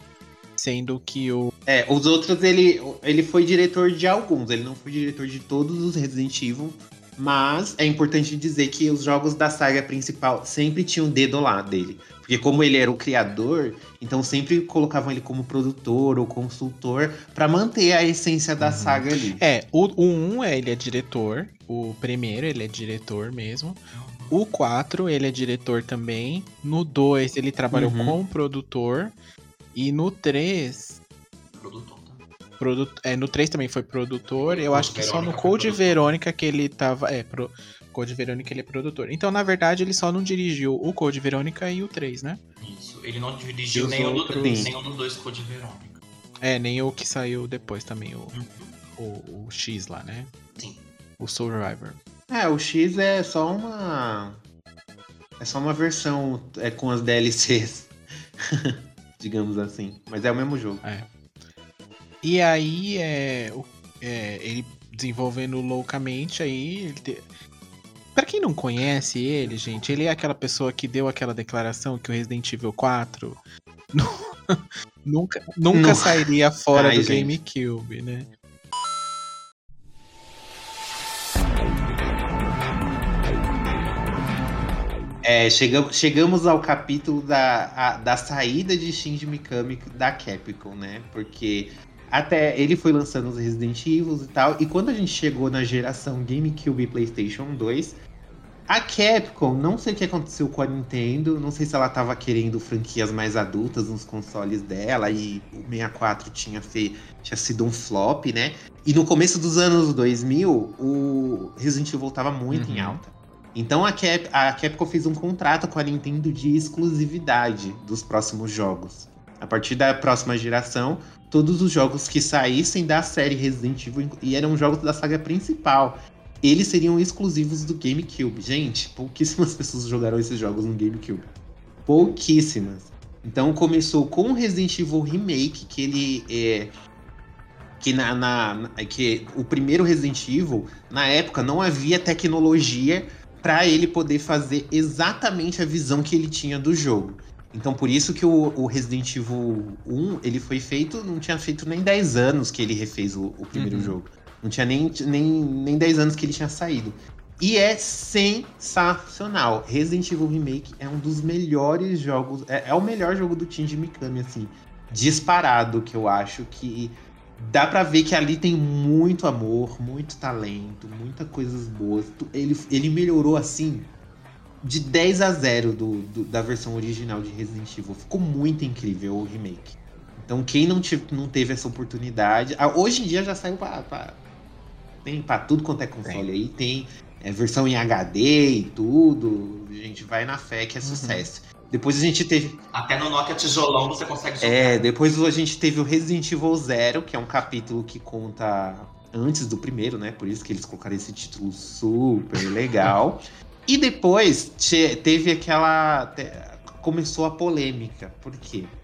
Sendo que o. É, os outros ele, ele foi diretor de alguns, ele não foi diretor de todos os Resident Evil. Mas é importante dizer que os jogos da saga principal sempre tinham um dedo lá dele. Porque como ele era o criador, então sempre colocavam ele como produtor ou consultor pra manter a essência da Uhum. saga ali. É, o, o 1 é, ele é diretor. O primeiro, ele é diretor mesmo. O 4, ele é diretor também. No 2, ele trabalhou Uhum. como produtor. E no 3, produ... é, no 3 também foi produtor. Eu acho que só no Verônica Code produtor. Verônica que ele tava. É, pro... Code Verônica ele é produtor. Então, na verdade, ele só não dirigiu o Code Verônica e o 3, né? Isso. Ele não dirigiu nenhum, do- outros? nenhum dos dois Code Verônica. É, nem o que saiu depois também, o, Uhum. o, o X lá, né? Sim. O Survivor. É, o X é só uma. É só uma versão é, com as DLCs. [laughs] Digamos assim. Mas é o mesmo jogo. E aí, é, é, ele desenvolvendo loucamente aí. Ele te... Pra quem não conhece ele, gente, ele é aquela pessoa que deu aquela declaração que o Resident Evil 4 [laughs] nu- nunca, nunca Não. sairia fora Ai, do gente. GameCube, né? É, chegamos, chegamos ao capítulo da, a- da saída de Shinji Mikami da Capcom, né? Porque até ele foi lançando os Resident Evil e tal. E quando a gente chegou na geração GameCube e PlayStation 2, a Capcom, não sei o que aconteceu com a Nintendo, não sei se ela tava querendo franquias mais adultas nos consoles dela e o 64 tinha, fe... tinha sido um flop, né? E no começo dos anos 2000, o Resident Evil tava muito em Uhum. alta. Então a, Cap, a Capcom fez um contrato com a Nintendo de exclusividade dos próximos jogos. A partir da próxima geração, todos os jogos que saíssem da série Resident Evil e eram jogos da saga principal, eles seriam exclusivos do GameCube. Gente, pouquíssimas [laughs] pessoas jogaram esses jogos no GameCube. Pouquíssimas. Então começou com o Resident Evil Remake, que ele é que na, na- que o primeiro Resident Evil, na época não havia tecnologia para ele poder fazer exatamente a visão que ele tinha do jogo. Então por isso que o, o Resident Evil 1, ele foi feito, não tinha feito nem 10 anos que ele refez o, o primeiro Uhum. jogo. Não tinha nem, nem, nem 10 anos que ele tinha saído. E é sensacional. Resident Evil Remake é um dos melhores jogos. É, é o melhor jogo do Shinji Mikami, assim. Disparado, que eu acho que dá pra ver que ali tem muito amor, muito talento, muitas coisas boas. Ele, ele melhorou assim de 10 a 0 do, do- da versão original de Resident Evil. Ficou muito incrível o remake. Então quem não, tive, não teve essa oportunidade. ah, hoje em dia já saiu pra, pra- tem pra tudo quanto é console aí. Tem é, versão em HD e tudo. A gente vai na fé que é sucesso. Depois a gente teve. Até no Nokia tijolão você consegue jogar. É, depois a gente teve o Resident Evil Zero, que é um capítulo que conta antes do primeiro, né? Por isso que eles colocaram esse título super legal. [laughs] e depois te- teve aquela. te- começou a polêmica. Por quê?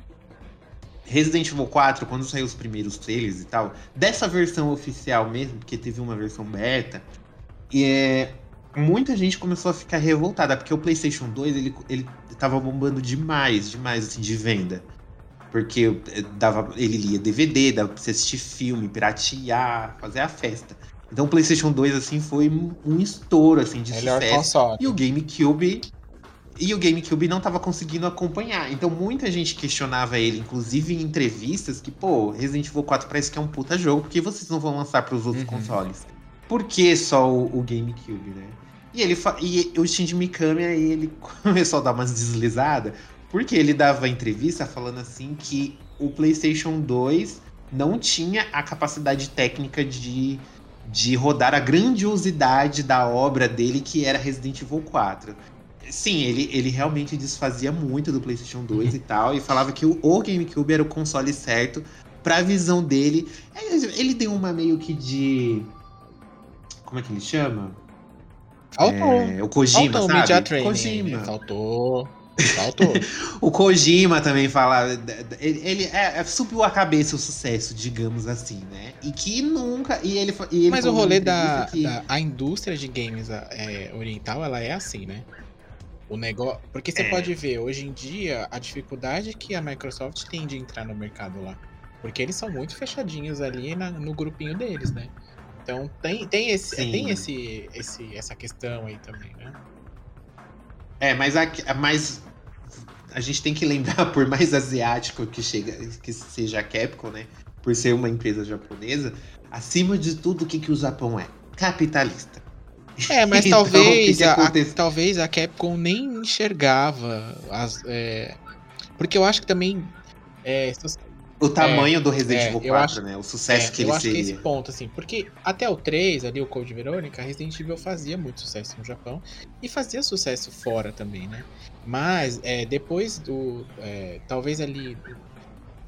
Resident Evil 4, quando saiu os primeiros trailers e tal, dessa versão oficial mesmo, porque teve uma versão beta, e é, muita gente começou a ficar revoltada, porque o PlayStation 2 ele, ele tava bombando demais, demais assim, de venda. Porque eh, dava, ele lia DVD, dava pra você assistir filme, piratear, fazer a festa. Então o PlayStation 2 assim foi um estouro assim de Melhor sucesso. console. E o GameCube e o GameCube não tava conseguindo acompanhar. Então muita gente questionava ele, inclusive em entrevistas, que, pô, Resident Evil 4 parece que é um puta jogo, por que vocês não vão lançar para os outros Uhum. consoles? Por que só o, o GameCube, né? E ele e o Shinji Mikami aí ele [laughs] começou a dar umas deslizadas, porque ele dava entrevista falando assim que o PlayStation 2 não tinha a capacidade técnica de de rodar a grandiosidade da obra dele, que era Resident Evil 4. Sim, ele, ele realmente desfazia muito do PlayStation 2 e tal, e falava que o, o GameCube era o console certo pra visão dele. Ele, ele deu uma meio que de. Como é que ele chama? Faltou. É, o Kojima, Faltou sabe? media training. Kojima. Faltou. Faltou. [laughs] O Kojima também fala. Ele, ele é, é, subiu a cabeça o sucesso, digamos assim, né? E que nunca. E ele, e ele Mas o rolê da, que- da- a indústria de games é, oriental, ela é assim, né? O negócio, porque você É. pode ver hoje em dia a dificuldade que a Microsoft tem de entrar no mercado lá, porque eles são muito fechadinhos ali na- no grupinho deles, né? Então tem, tem esse Sim. tem esse, esse essa questão aí também, né? É, mas a, mas a gente tem que lembrar, [laughs] por mais asiático que, chega, que seja a Capcom, né? Por ser uma empresa japonesa, acima de tudo, o que, que o Japão é? Capitalista. É, mas [laughs] Então, talvez, a, a- talvez a Capcom nem enxergava as. é, porque eu acho que também. é, se você- o tamanho do Resident é, Evil eu 4, acho- né? O sucesso É, que ele eu acho que seria. esse ponto, assim, porque até o 3, ali, o Code Verônica, Resident Evil fazia muito sucesso no Japão e fazia sucesso fora também, né? Mas é, depois do. é, talvez ali.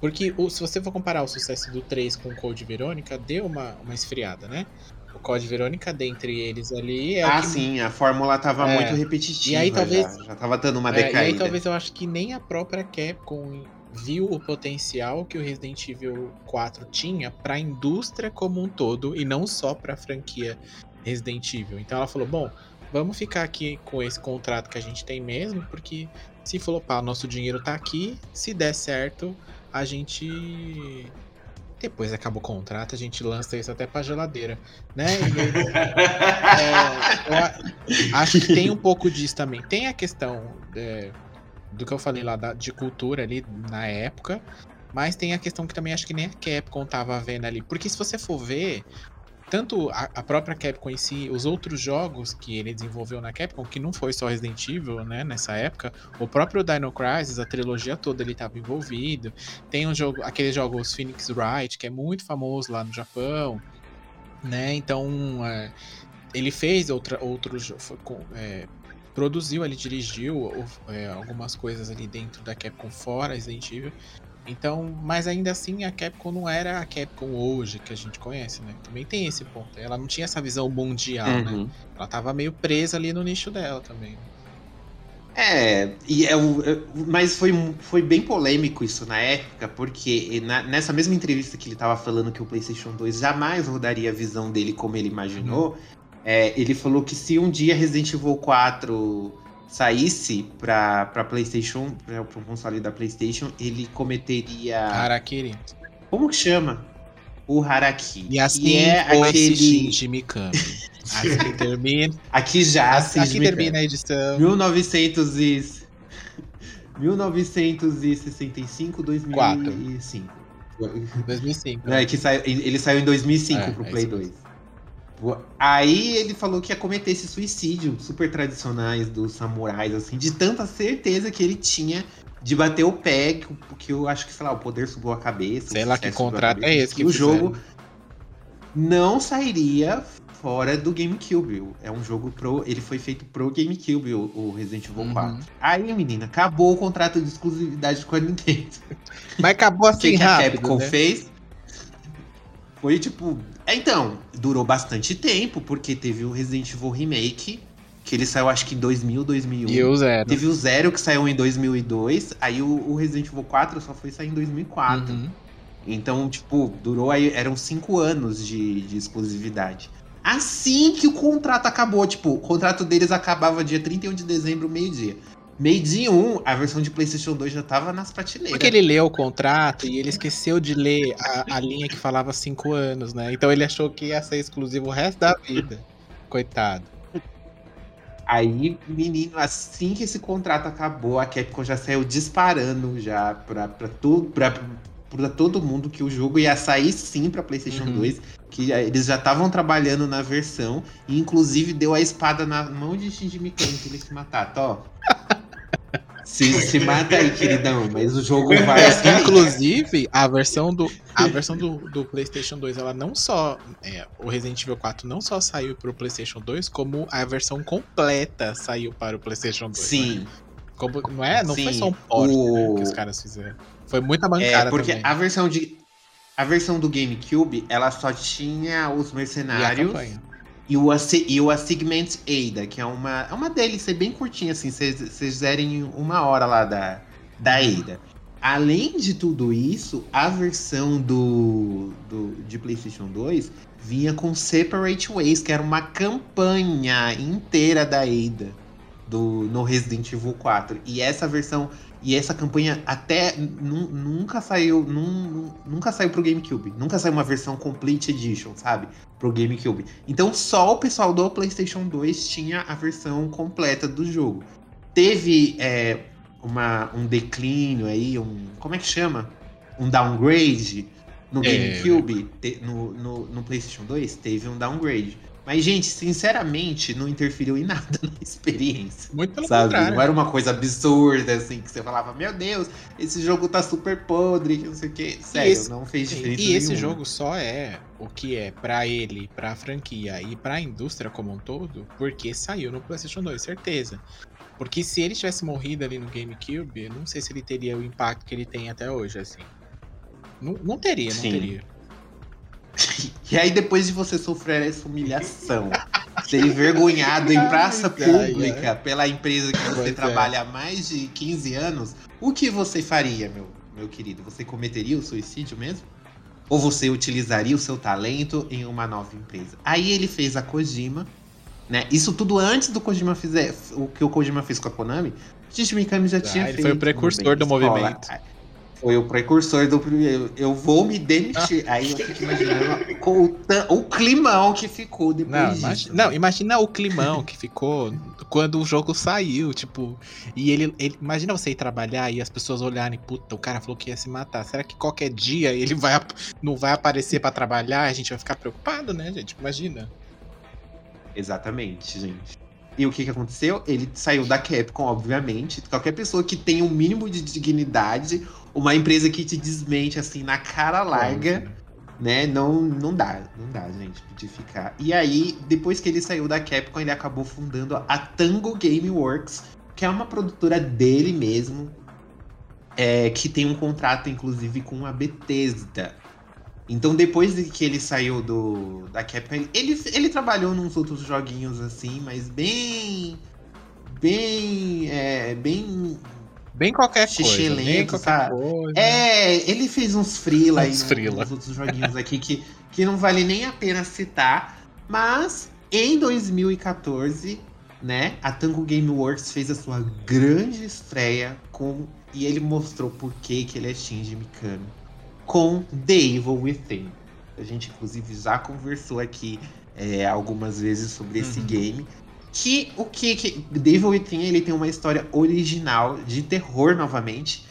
Porque se você for comparar o sucesso do 3 com o Code Verônica, deu uma, uma esfriada, né? O Code Verônica, dentre eles ali, é Ah, que sim, a fórmula tava É. muito repetitiva. E aí, talvez- Já, já tava dando uma É, e decaída. aí talvez eu acho que nem a própria Capcom viu o potencial que o Resident Evil 4 tinha pra indústria como um todo e não só pra franquia Resident Evil. Então ela falou: "Bom, vamos ficar aqui com esse contrato que a gente tem mesmo, porque se flopar, nosso dinheiro tá aqui, se der certo, a gente depois acaba o contrato, a gente lança isso até pra geladeira, né? E [laughs] é, a- acho que tem um pouco disso também. Tem a questão é, do que eu falei lá da- de cultura ali na época, mas tem a questão que também acho que nem a Capcom tava vendo ali. Porque se você for ver, tanto a, a própria Capcom em si, os outros jogos que ele desenvolveu na Capcom, que não foi só Resident Evil, né, nessa época, o próprio Dino Crisis, a trilogia toda ele estava envolvido. Tem um jogo, aqueles jogos Phoenix Wright, que é muito famoso lá no Japão, né? Então, é, ele fez outra, outros é, produziu, ele dirigiu é, algumas coisas ali dentro da Capcom fora Resident Evil. Então, mas ainda assim a Capcom não era a Capcom hoje que a gente conhece, né? Também tem esse ponto. Ela não tinha essa visão mundial, né? Uhum. Ela tava meio presa ali no nicho dela também. É, e é o, é- mas foi, foi bem polêmico isso na época, porque na- nessa mesma entrevista que ele tava falando que o PlayStation 2 jamais rodaria a visão dele como ele imaginou, é, ele falou que se um dia Resident Evil 4 saísse pra, pra PlayStation, pra, pro console da PlayStation, ele cometeria. Harakiri. Como que chama? O Haraki. E assim que é aquele. Shinji Mikami. [laughs] Assim termina, Aqui já, assim Mikami. termina a edição. 1900 e... 1965, 2005. 2005. É, que saiu, ele saiu em 2005 É, pro é Play isso 2. Aí ele falou que ia cometer esse suicídio super tradicionais dos samurais, assim, de tanta certeza que ele tinha de bater o pé, que, o- que eu acho que, sei lá, o poder subiu a cabeça. o Sei lá que contrato é cabeça, esse que o fizeram. jogo não sairia fora do GameCube. É um jogo pro. Ele foi feito pro GameCube, o, o Resident Evil Uhum. 4. Aí, menina, acabou o contrato de exclusividade com a Nintendo. Mas acabou [laughs] O que, assim que a rápido, Capcom né? fez? Foi tipo. É, Então, durou bastante tempo, porque teve o Resident Evil Remake, que ele saiu acho que em 2000, 2001. E o zero. Teve o Zero, que saiu em 2002. Aí o, o Resident Evil 4 só foi sair em 2004. Uhum. Então, tipo, durou aí. Eram cinco anos de, de exclusividade. Assim que o contrato acabou, tipo, o contrato deles acabava dia 31 de dezembro, meio-dia. Meio-dia 1, a versão de PlayStation 2 já tava nas prateleiras. Porque ele leu o contrato e ele esqueceu de ler a, a linha que falava cinco anos, né? Então ele achou que ia ser exclusivo o resto da vida. Coitado. Aí, menino, assim que esse contrato acabou, a Capcom já saiu disparando já pra, pra, tu, pra, pra todo mundo que o jogo ia sair sim pra PlayStation Uhum. 2, que eles já estavam trabalhando na versão, e inclusive deu a espada na mão de Shinji Mikami pra ele se matar, tá, ó. Se, se mata aí, queridão, mas o jogo vai. [laughs] Inclusive, a versão do a versão do, do PlayStation 2, ela não só é, o Resident Evil 4 não só saiu para o PlayStation 2, como a versão completa saiu para o PlayStation 2. né? Sim, Como, não é? Não foi Sim, só um port o- que os caras fizeram. Foi muita É, bancada porque também. a versão de. A versão do GameCube, ela só tinha os E a mercenários campanha. E o, e o Assignment Ada, que é uma, é uma DLC bem curtinha, assim, vocês fizerem uma hora lá da, da Ada. Além de tudo isso, a versão do, do de PlayStation 2 vinha com Separate Ways, que era uma campanha inteira da Ada do, no Resident Evil 4. E essa versão e essa campanha até nu- nunca saiu, nun- nunca saiu pro GameCube. Nunca saiu uma versão Complete Edition, sabe? Pro GameCube. Então só o pessoal do PlayStation 2 tinha a versão completa do jogo. Teve é, uma, um declínio aí, um. Como é que chama? Um downgrade no É. GameCube, te- no, no, no PlayStation 2, teve um downgrade. Mas, gente, sinceramente, não interferiu em nada [laughs] na experiência. Muito pelo sabe? contrário. Não era uma coisa absurda, assim, que você falava, meu Deus, esse jogo tá super podre, que não sei o quê. Sério, esse- não fez diferença E esse nenhuma. jogo só é o que é pra ele, pra franquia e pra indústria como um todo, porque saiu no PlayStation 2, certeza. Porque se ele tivesse morrido ali no GameCube, eu não sei se ele teria o impacto que ele tem até hoje, assim. Não, não teria, não Sim. teria. E aí, depois de você sofrer essa humilhação, ser envergonhado em praça Ai, pública pela empresa que você Pois é. trabalha há mais de 15 anos, o que você faria, meu, meu querido? Você cometeria o suicídio mesmo? Ou você utilizaria o seu talento em uma nova empresa? Aí ele fez a Kojima, né? Isso tudo antes do Kojima fizer o que o Kojima fez com a Konami. Shinji Mikami já tinha Ah, ele feito. foi o precursor do escola. movimento. Foi o precursor do primeiro. Eu vou me demitir. Aí eu fico imaginando com o, o climão que ficou depois Não, disso. imagi- né? não, imagina o climão que ficou quando o jogo saiu, tipo, e ele, ele- imagina você ir trabalhar e as pessoas olharem, puta, o cara falou que ia se matar. Será que qualquer dia ele vai não vai aparecer pra trabalhar? A gente vai ficar preocupado, né, gente? Imagina. Exatamente, gente. E o que, que aconteceu? Ele saiu da Capcom, obviamente. Qualquer pessoa que tenha um mínimo de dignidade, uma empresa que te desmente assim na cara larga, né? Não, não dá, não dá, gente, de ficar. E aí, depois que ele saiu da Capcom, ele acabou fundando a Tango Gameworks, que é uma produtora dele mesmo, é, que tem um contrato, inclusive, com a Bethesda. Então, depois de que ele saiu do, da Capcom, ele, ele, trabalhou nos outros joguinhos assim, mas bem. Bem. É, bem. Bem qualquer coisa, bem qualquer sabe? coisa. É, ele fez uns freela aí Uns no- freela. nos outros joguinhos aqui que, que não vale nem a pena citar. Mas em 2014, né, a Tango Gameworks fez a sua grande estreia com. E ele mostrou por que, que ele é Shinji Mikami. Com The Evil Within. A gente, inclusive, já conversou aqui é, algumas vezes sobre esse Uhum. game. Que o que, que The Evil Within ele tem uma história original de terror novamente.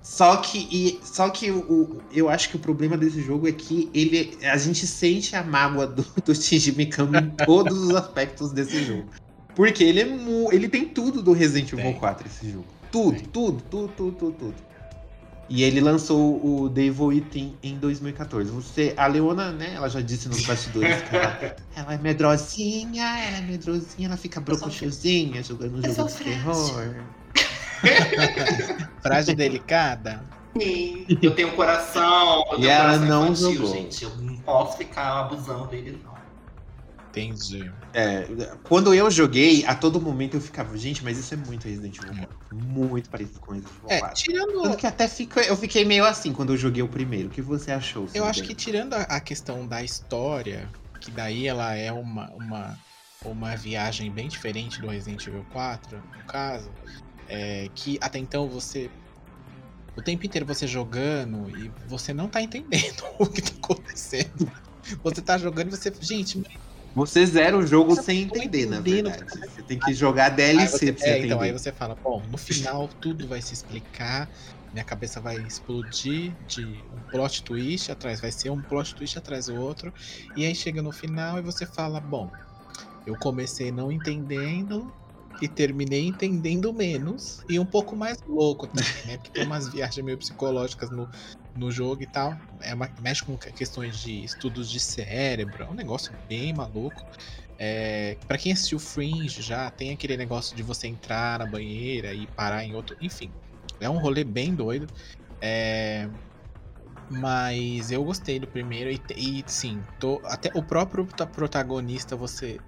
Só que, e- só que o, o- eu acho que o problema desse jogo é que ele, a gente sente a mágoa do, [laughs] do Shinji Mikami em todos os aspectos desse jogo. Porque ele é mu- ele tem tudo do Resident Evil Tem. 4 esse jogo. Tudo, Tem. tudo, tudo, tudo, tudo, tudo. E ele lançou o The Evil Within em 2014. Você, a Leona, né, ela já disse nos bastidores que ela, [laughs] ela é medrosinha, ela é medrosinha, ela fica brocochosinha jogando um jogo de terror. [laughs] Frase delicada. Sim, eu tenho um coração. Eu E tenho um ela coração não infantil, jogou. gente. Eu não posso ficar abusando dele, não. Entendi. É, quando eu joguei, a todo momento eu ficava, gente, mas isso é muito Resident Evil 4. Muito parecido com Resident Evil É, 4. tirando. Tanto que até fica, eu fiquei meio assim quando eu joguei o primeiro. O que você achou? Eu acho que tirando a, a questão da história, que daí ela é uma, uma, uma viagem bem diferente do Resident Evil 4, no caso, é, que até então você. O tempo inteiro você jogando e você não tá entendendo [laughs] o que tá acontecendo. Você tá jogando e você. Gente, mas Você zera o jogo Você sem entender, na verdade. Você tem que jogar Aí DLC você, pra você é, entender. então, aí você fala, bom, no final tudo vai se explicar, minha cabeça vai explodir de um plot twist atrás, vai ser um plot twist atrás do outro, e aí chega no final e você fala, bom, eu comecei não entendendo e terminei entendendo menos e um pouco mais louco também, né? Porque tem umas viagens meio psicológicas no, no jogo e tal. É uma, mexe com questões de estudos de cérebro, é um negócio bem maluco. É, para quem assistiu Fringe já, tem aquele negócio de você entrar na banheira e parar em outro. Enfim, é um rolê bem doido. É, mas eu gostei do primeiro e, e sim, tô, até o próprio ta- protagonista você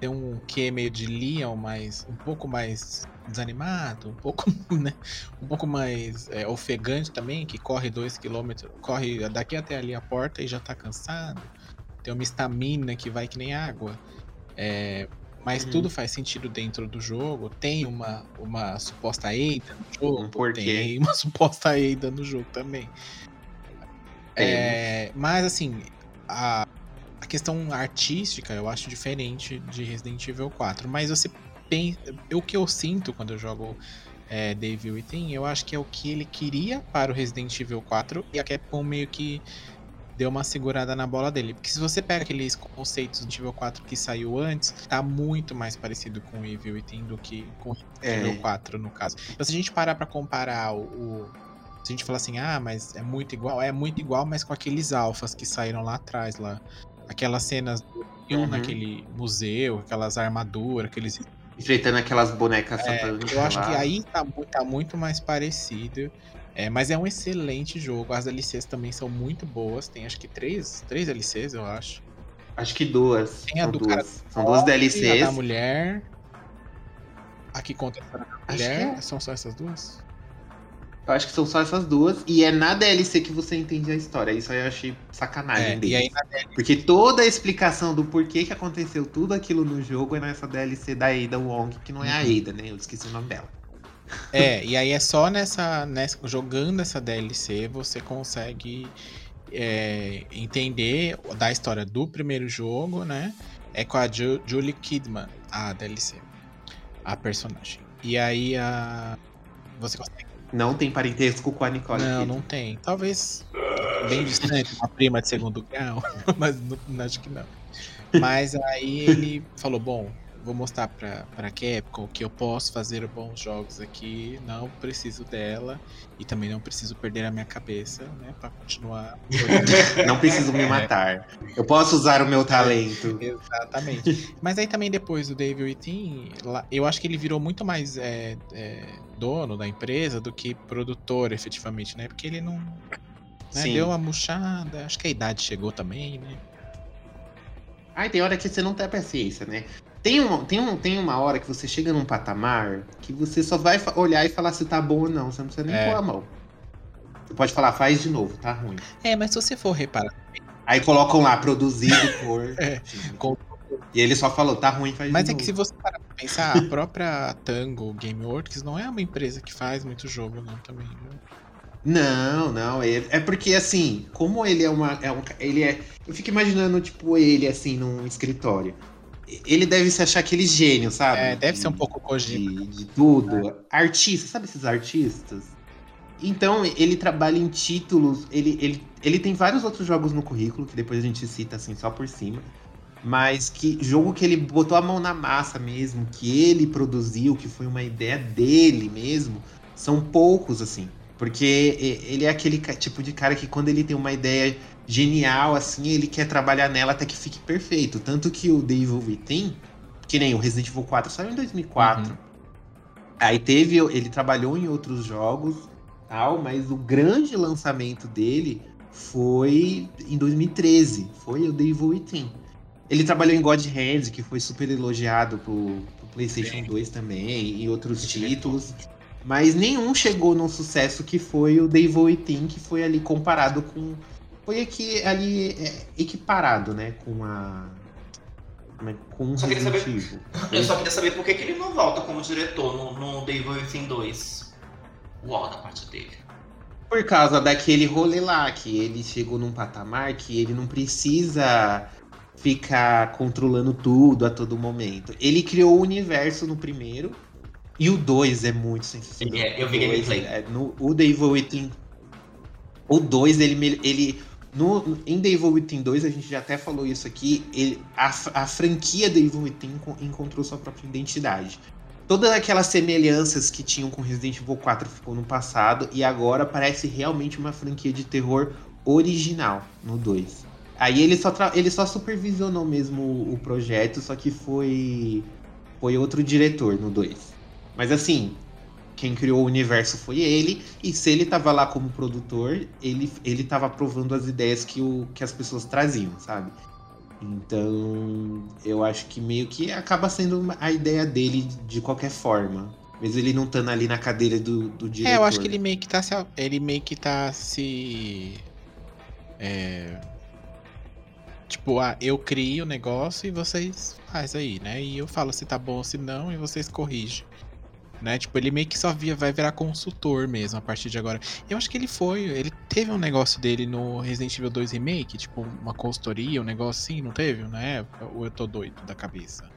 tem um quê meio de Leon, mas um pouco mais desanimado, um pouco, [laughs] né, um pouco mais é, ofegante também, que corre dois quilômetros, corre daqui até ali a porta e já tá cansado. Tem uma estamina que vai que nem água. É, mas Uhum. tudo faz sentido dentro do jogo. Tem uma, uma suposta Eida no jogo. Um. Tem [laughs] uma suposta Eida no jogo também. É, mas assim, a, a questão artística eu acho diferente de Resident Evil 4. Mas você pensa. O que eu sinto quando eu jogo é, Devil Within, eu acho que é o que ele queria para o Resident Evil 4 e a Capcom meio que deu uma segurada na bola dele. Porque se você pega aqueles conceitos do nível 4 que saiu antes, tá muito mais parecido com o Evil Within do que com o É. nível 4, no caso. Então, se a gente parar pra comparar o. o- se a gente falar assim, ah, mas é muito igual, é muito igual, mas com aqueles alfas que saíram lá atrás, lá. Aquelas cenas Uhum. naquele museu, aquelas armaduras, aqueles Enfrentando aquelas bonecas é, satânicas eu acho que lá. aí tá, tá muito mais parecido. É, mas é um excelente jogo. As DLCs também são muito boas. Tem acho que três, três DLCs, eu acho. Acho que duas. Tem a São do duas. cara São duas A DLCs. da mulher. A que conta a mulher. que é. São só essas duas? Eu acho que são só essas duas. E é na DLC que você entende a história. Isso aí eu achei sacanagem É, e aí Porque toda a explicação do porquê que aconteceu tudo aquilo no jogo é nessa DLC da Ada Wong, que não é a Uhum. Ada, né? Eu esqueci o nome dela. [laughs] É, e aí é só nessa, nessa. Jogando essa DLC, você consegue é, entender da história do primeiro jogo, né? É com a Ju- Julie Kidman, a DLC. A personagem. E aí a. Você consegue. Não tem parentesco com a Nicole. Não, Kidman. não tem. Talvez bem distante, uma prima de segundo grau, [laughs] mas não, acho que não. Mas aí ele falou: bom, vou mostrar pra, pra Capcom que eu posso fazer bons jogos aqui, não preciso dela e também não preciso perder a minha cabeça, né, pra continuar. [laughs] Não preciso me matar. Eu posso usar o meu talento. [laughs] Exatamente. Mas aí também depois do David Within, lá- eu acho que ele virou muito mais é, é, dono da empresa do que produtor, efetivamente, né? Porque ele não. né, deu uma murchada, acho que a idade chegou também, né? Ai, tem hora que você não tem paciência, né? Tem, um, tem, um, tem uma hora que você chega num patamar que você só vai olhar e falar se tá bom ou não. Você não precisa nem É. pôr a mão. Você pode falar, faz de novo, tá ruim. É, mas se você for reparar, Aí colocam lá, produzido por. [laughs] É, com- E ele só falou, tá ruim, faz mas de é que novo. se você parar pra pensar, a própria Tango Gameworks não é uma empresa que faz muito jogo, não, também, viu? Não, não. É, é porque, assim, como ele é uma. É um, ele é. Eu fico imaginando, tipo, ele, assim, num escritório. Ele deve se achar aquele gênio, sabe? É, deve De- ser um pouco Kojima. de, de tudo. Artista, sabe esses artistas? Então, ele trabalha em títulos. Ele, ele, ele tem vários outros jogos no currículo, que depois a gente cita assim só por cima. Mas que jogo que ele botou a mão na massa mesmo, que ele produziu, que foi uma ideia dele mesmo, são poucos, assim. Porque ele é aquele tipo de cara que quando ele tem uma ideia genial, assim, ele quer trabalhar nela até que fique perfeito. Tanto que o Devil Within, que nem o Resident Evil 4 saiu em 2004. Uhum. Aí teve, ele trabalhou em outros jogos, tal, mas o grande lançamento dele foi em 2013, foi o Devil Within. Ele trabalhou em God Hand, que foi super elogiado pro, pro PlayStation Sim. 2 também, e outros títulos. Mas nenhum chegou num sucesso que foi o Devil Within, que foi ali comparado com. Foi aqui ali é, equiparado, né? Com a. é- Com o Só Resident saber- Evil. [laughs] Eu só queria saber por que, que ele não volta como diretor no, no Devil Within 2. Uau, da parte dele. Por causa daquele rolê lá, que ele chegou num patamar que ele não precisa ficar controlando tudo a todo momento. Ele criou o universo no primeiro. E o 2 é muito sensacional. É, eu vi gameplay. é- no, o Devil Within. O 2, ele. ele no, em Devil Within 2, a gente já até falou isso aqui. Ele, a, a franquia Devil Within encon- encontrou sua própria identidade. Todas aquelas semelhanças que tinham com Resident Evil 4 ficou no passado. E agora parece realmente uma franquia de terror original no 2. Aí ele só, ele só supervisionou mesmo o, o projeto, só que foi, foi outro diretor no 2. Mas assim, quem criou o universo foi ele, e se ele tava lá como produtor, ele, ele tava aprovando as ideias que, o, que as pessoas traziam, sabe? Então, eu acho que meio que acaba sendo a ideia dele de qualquer forma. Mesmo ele não estando ali na cadeira do, do diretor. É, eu acho que ele meio que tá se. Ele meio que tá se. É. Tipo, ah, eu crio o negócio e vocês faz aí, né? E eu falo se tá bom ou se não e vocês corrigem. Né? Tipo, ele meio que só via, vai virar consultor mesmo a partir de agora. Eu acho que ele foi. Ele teve um negócio dele no Resident Evil 2 Remake, tipo, uma consultoria, um negócio assim, não teve na época? Ou eu tô doido da cabeça?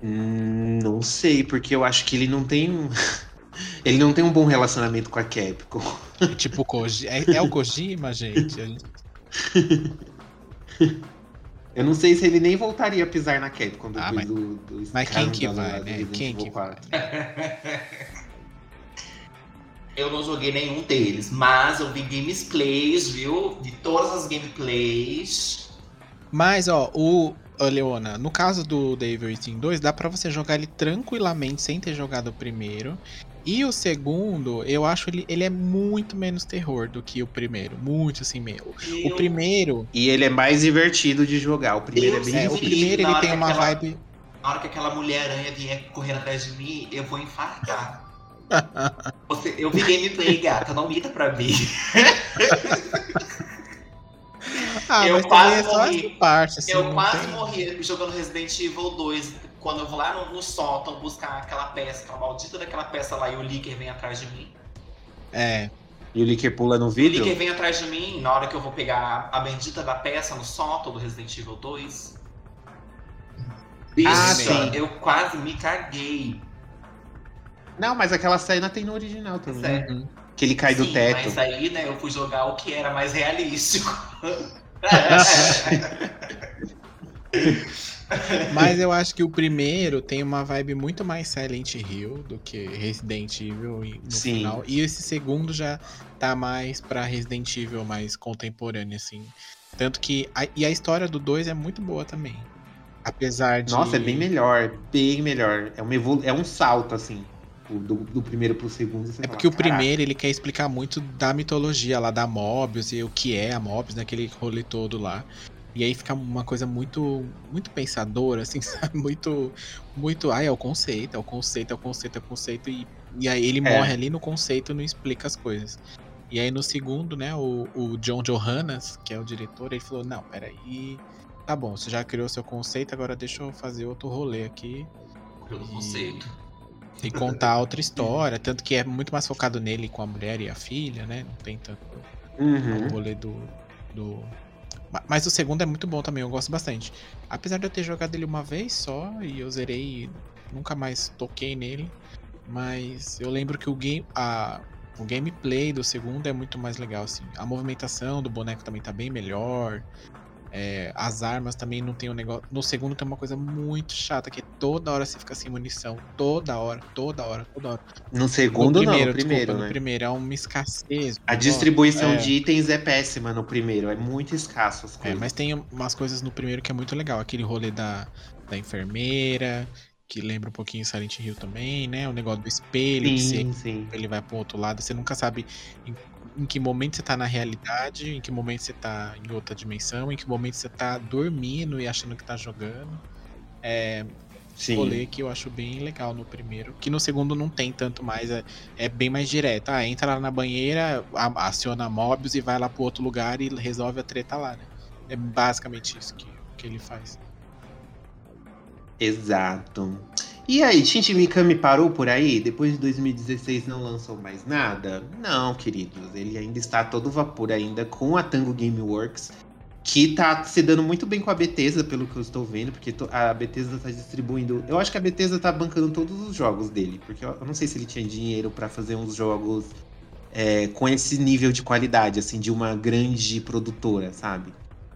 Hum, não sei, porque eu acho que ele não tem um. [laughs] ele não tem um bom relacionamento com a Capcom. tipo, Koji... é, é o Kojima, gente. Gente- [laughs] [laughs] Eu não sei se ele nem voltaria a pisar na Capcom depois Ah, mas- do, do mas quem que vai, né? Quem Evil que 4. [laughs] Eu não joguei nenhum deles, mas eu vi gameplays, viu? De todas as gameplays. Mas, ó, o. ô, Leona, no caso do Devil Within 2, dá pra você jogar ele tranquilamente sem ter jogado o primeiro. E o segundo, eu acho ele, ele é muito menos terror do que o primeiro. Muito assim mesmo. O Eu- primeiro. E ele é mais divertido de jogar. O primeiro Eu é bem É, o primeiro ele tem uma aquela- vibe. Na hora que aquela Mulher-Aranha vier correndo atrás de mim, eu vou infartar. [laughs] Você- eu vi gameplay, gata, não mita pra mim. Ah, Eu mas quase também é só morri. parte, assim. eu quase tem- morri jogando Resident Evil 2. Quando eu vou lá no, no sótão buscar aquela peça, aquela maldita daquela peça lá e o Licker vem atrás de mim. É. E o Licker pula no O vídeo? Licker vem atrás de mim na hora que eu vou pegar a bendita da peça no sótão do Resident Evil 2. Bicha, Ah, sim. eu quase me caguei. Não, mas aquela cena tem no original também. Sério. Uhum. Que ele cai do Sim, teto. Mas aí, né, eu fui jogar o que era mais realístico. [laughs] [laughs] [laughs] [laughs] Mas eu acho que o primeiro tem uma vibe muito mais Silent Hill do que Resident Evil no Sim. final. E esse segundo já tá mais pra Resident Evil mais contemporâneo, assim. Tanto que. a- e a história do 2 é muito boa também. Apesar de. Nossa, é bem melhor. Bem melhor. É, uma é um salto, assim. o- Do, do primeiro pro segundo. É fala, porque o "Caraca". primeiro ele quer explicar muito da mitologia lá da Mobius e o que é a Mobius, naquele rolê todo lá. E aí fica uma coisa muito muito pensadora, assim, [laughs] sabe? Muito, muito. Ah, é o conceito, é o conceito, é o conceito, é o conceito. E, e aí ele É. morre ali no conceito e não explica as coisas. E aí no segundo, né, o, o John Johannes, que é o diretor, ele falou: Não, peraí. Tá bom, você já criou seu conceito, agora deixa eu fazer outro rolê aqui Pelo conceito. e contar outra história. Tanto que é muito mais focado nele com a mulher e a filha, né? Não tem tanto Uhum. o rolê do, do. Ma- Mas o segundo é muito bom também, eu gosto bastante. Apesar de eu ter jogado ele uma vez só e eu zerei e nunca mais toquei nele. Mas eu lembro que o game. A, o gameplay do segundo é muito mais legal, assim. A movimentação do boneco também tá bem melhor. É, as armas também não tem um negócio. No segundo tem uma coisa muito chata, que toda hora você fica sem munição. Toda hora, toda hora, toda hora. No segundo, não, no desculpa, primeiro, no né? primeiro é uma escassez. A distribuição é. de itens é péssima no primeiro. É muito escasso as É, coisas. mas tem umas coisas no primeiro que é muito legal. Aquele rolê da, da enfermeira, que lembra um pouquinho Silent Hill também, né? O negócio do espelho, que Sim, você, sim. ele vai pro outro lado. Você nunca sabe em, em que momento você tá na realidade, em que momento você tá em outra dimensão, em que momento você tá dormindo e achando que tá jogando. É sim. rolê que eu acho bem legal no primeiro. Que no segundo não tem tanto mais, é, é bem mais direto. Ah, entra lá na banheira, a- aciona a Mobius e vai lá pro outro lugar e resolve a treta lá, né? É basicamente isso que, que ele faz. Exato. E aí, Shinji Mikami parou por aí? Depois de 2016 não lançou mais nada? Não, queridos. Ele ainda está a todo vapor ainda com a Tango Gameworks, que tá se dando muito bem com a Bethesda, pelo que eu estou vendo, porque a Bethesda tá distribuindo... Eu acho que a Bethesda tá bancando todos os jogos dele, porque eu eu não sei se ele tinha dinheiro para fazer uns jogos é, com esse nível de qualidade, assim, de uma grande produtora, sabe?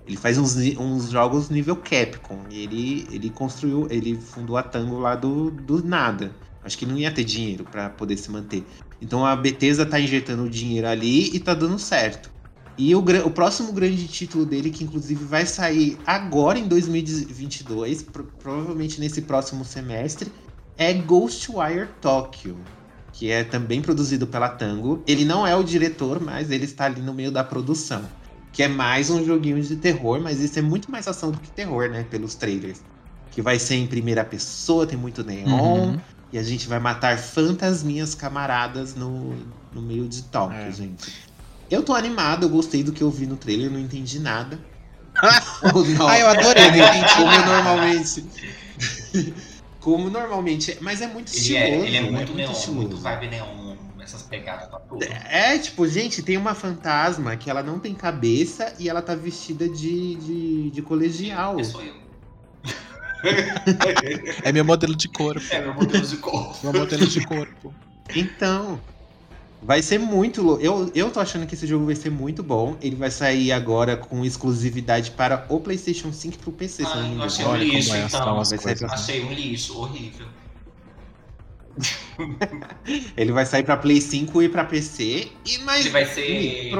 Ele faz uns, uns jogos nível Capcom. E ele, ele construiu, ele fundou a Tango lá do, do nada. Acho que não ia ter dinheiro pra poder se manter. Então a Bethesda tá injetando dinheiro ali e tá dando certo. E o, o próximo grande título dele, que inclusive vai sair agora em 2022, pro- provavelmente nesse próximo semestre, é Ghostwire Tokyo. Que é também produzido pela Tango. Ele não é o diretor, mas ele está ali no meio da produção. Que é mais um joguinho de terror, mas isso é muito mais ação do que terror, né? Pelos trailers. Que vai ser em primeira pessoa, tem muito neon. Uhum. E a gente vai matar fantasminhas camaradas no, no meio de Tóquio, É. gente. Eu tô animado, eu gostei do que eu vi no trailer, não entendi nada. [laughs] Não. Ah, eu adorei, não entendi Como normalmente. [laughs] Como normalmente. Mas é muito Ele estiloso. é, ele é né? muito neon, estiloso. muito vibe neon, essas pegadas pra tudo. É, tipo, gente, tem uma fantasma que ela não tem cabeça e ela tá vestida de, de, de colegial. Esse sou eu. [laughs] É meu modelo de corpo. É meu modelo de corpo. Meu modelo de corpo. Então. Vai ser muito louco. Eu, eu tô achando que esse jogo vai ser muito bom. Ele vai sair agora com exclusividade para o PlayStation 5 e pro PC. se não me engano. achei um Olha como lixo, é, então. Vai coisas. Achei um lixo, horrível. [laughs] Ele vai sair pra Play 5 e pra PC. E mais. Ele vai ser-